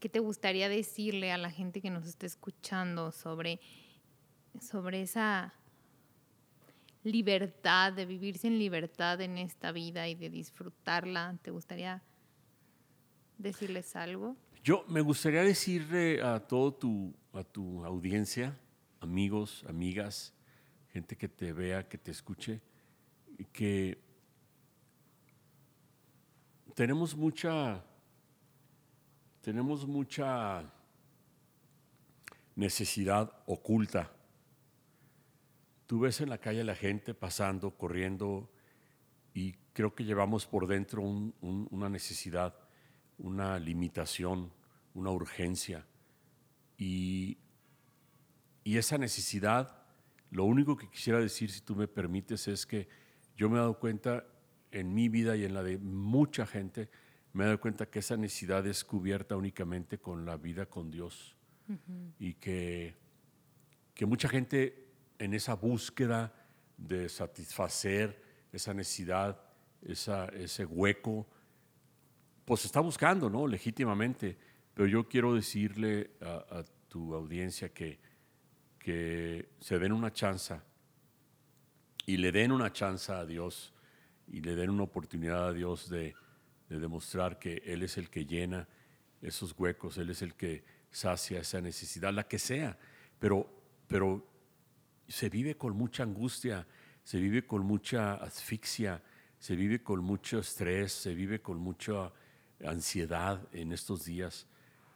¿qué te gustaría decirle a la gente que nos esté escuchando sobre, sobre esa libertad, de vivir sin libertad en esta vida y de disfrutarla? ¿Te gustaría decirles algo? Yo me gustaría decirle a todo tu, a tu audiencia, amigos, amigas, gente que te vea, que te escuche, que tenemos mucha, tenemos mucha necesidad oculta. Tú ves en la calle a la gente pasando, corriendo, y creo que llevamos por dentro una necesidad, una limitación, una urgencia. Y, y esa necesidad, lo único que quisiera decir, si tú me permites, es que yo me he dado cuenta en mi vida y en la de mucha gente, me he dado cuenta que esa necesidad es cubierta únicamente con la vida con Dios. Y que, que mucha gente en esa búsqueda de satisfacer esa necesidad, esa, ese hueco, pues está buscando, ¿no? Legítimamente. Pero yo quiero decirle a, a tu audiencia que, que se den una chance y le den una chance a Dios y le den una oportunidad a Dios de, demostrar que Él es el que llena esos huecos, Él es el que sacia esa necesidad, la que sea, pero, pero se vive con mucha angustia, se vive con mucha asfixia, se vive con mucho estrés, se vive con mucha ansiedad en estos días.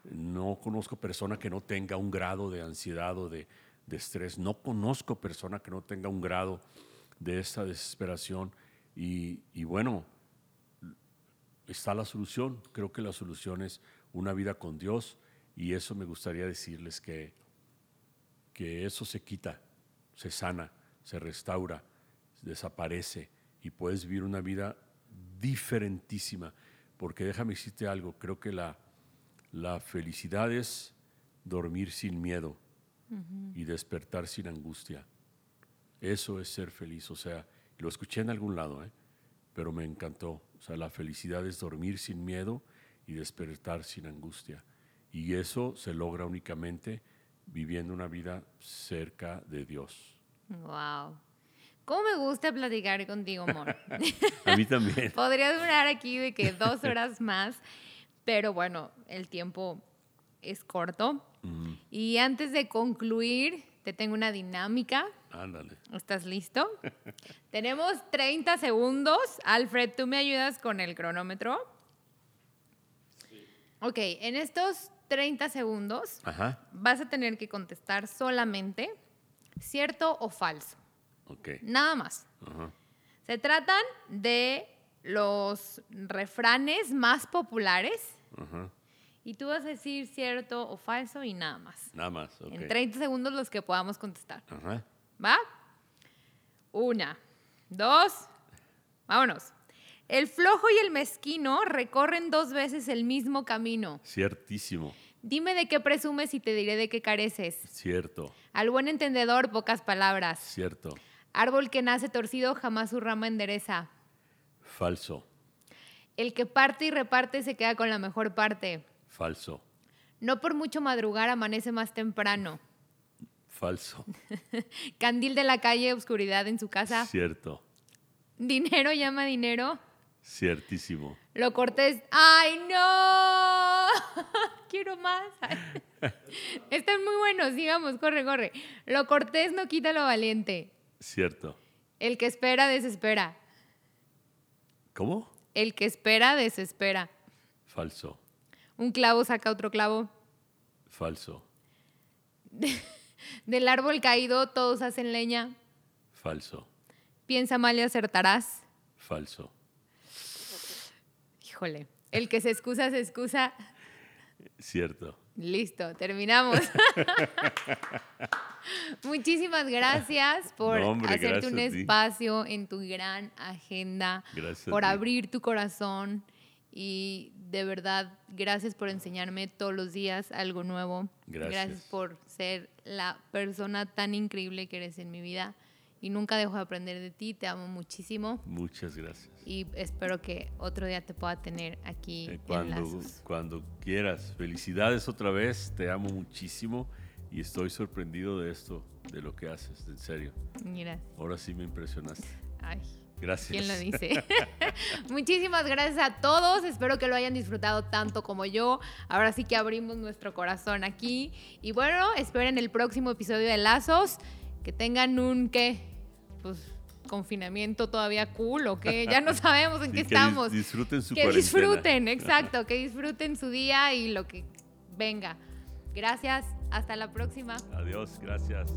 No conozco persona que no tenga un grado de ansiedad o de, de estrés, no conozco persona que no tenga un grado de esta desesperación y, bueno, está la solución. Creo que la solución es una vida con Dios y eso me gustaría decirles que, que eso se quita, se sana, se restaura, desaparece y puedes vivir una vida diferentísima. Porque déjame decirte algo, creo que la, la felicidad es dormir sin miedo y despertar sin angustia. Eso es ser feliz. O sea, lo escuché en algún lado, ¿eh? pero me encantó. O sea, la felicidad es dormir sin miedo y despertar sin angustia. Y eso se logra únicamente viviendo una vida cerca de Dios. Wow. ¿Cómo me gusta platicar contigo, amor? A mí también. Podría durar aquí de que dos horas más, pero bueno, el tiempo es corto. Y antes de concluir, te tengo una dinámica. Ándale. ¿Estás listo? Tenemos 30 segundos. Alfred, ¿tú me ayudas con el cronómetro? Ok, en estos 30 segundos Ajá. vas a tener que contestar solamente cierto o falso. Ok. Nada más. Ajá. Se tratan de los refranes más populares Ajá. Y tú vas a decir cierto o falso y nada más. Nada más. Ok. En 30 segundos los que podamos contestar. Ajá. ¿Va? Una, dos, vámonos. El flojo y el mezquino recorren dos veces el mismo camino. Ciertísimo. Dime de qué presumes y te diré de qué careces. Cierto. Al buen entendedor, pocas palabras. Cierto. Árbol que nace torcido, jamás su rama endereza. Falso. El que parte y reparte se queda con la mejor parte. Falso. No por mucho madrugar amanece más temprano. Falso. Candil de la calle, oscuridad en su casa. Cierto. Dinero llama dinero. Ciertísimo. Lo cortés. ¡Ay, no! Quiero más. Están muy buenos, sigamos, corre, corre. Lo cortés no quita lo valiente. Cierto. El que espera, desespera. ¿Cómo? El que espera, desespera. Falso. Un clavo saca otro clavo. Falso. Del árbol caído todos hacen leña. Falso. Piensa mal y acertarás. Falso. Híjole. El que se excusa, se excusa. Cierto. Listo, terminamos. Muchísimas gracias por No, hombre, hacerte gracias un espacio en tu gran agenda, Gracias por abrir tu corazón y de verdad, gracias por enseñarme todos los días algo nuevo. Gracias. por ser la persona tan increíble que eres en mi vida y nunca dejo de aprender de ti. Te amo muchísimo Muchas gracias. y espero que otro día te pueda tener aquí Eh, en Cuando, cuando quieras. Felicidades otra vez. Te amo muchísimo y estoy sorprendido de esto, de lo que haces, en serio. Mira, Ahora sí me impresionaste. ay. Gracias. ¿Quién lo dice? Muchísimas gracias a todos. Espero que lo hayan disfrutado tanto como yo. Ahora sí que abrimos nuestro corazón aquí. Y bueno, esperen el próximo episodio de Lazos. Que tengan un qué? Pues confinamiento todavía cool o qué. Ya no sabemos en Sí, qué que dis- estamos. disfruten su que cuarentena. disfruten, exacto. Que disfruten su día y lo que venga. Gracias. Hasta la próxima. Adiós, gracias.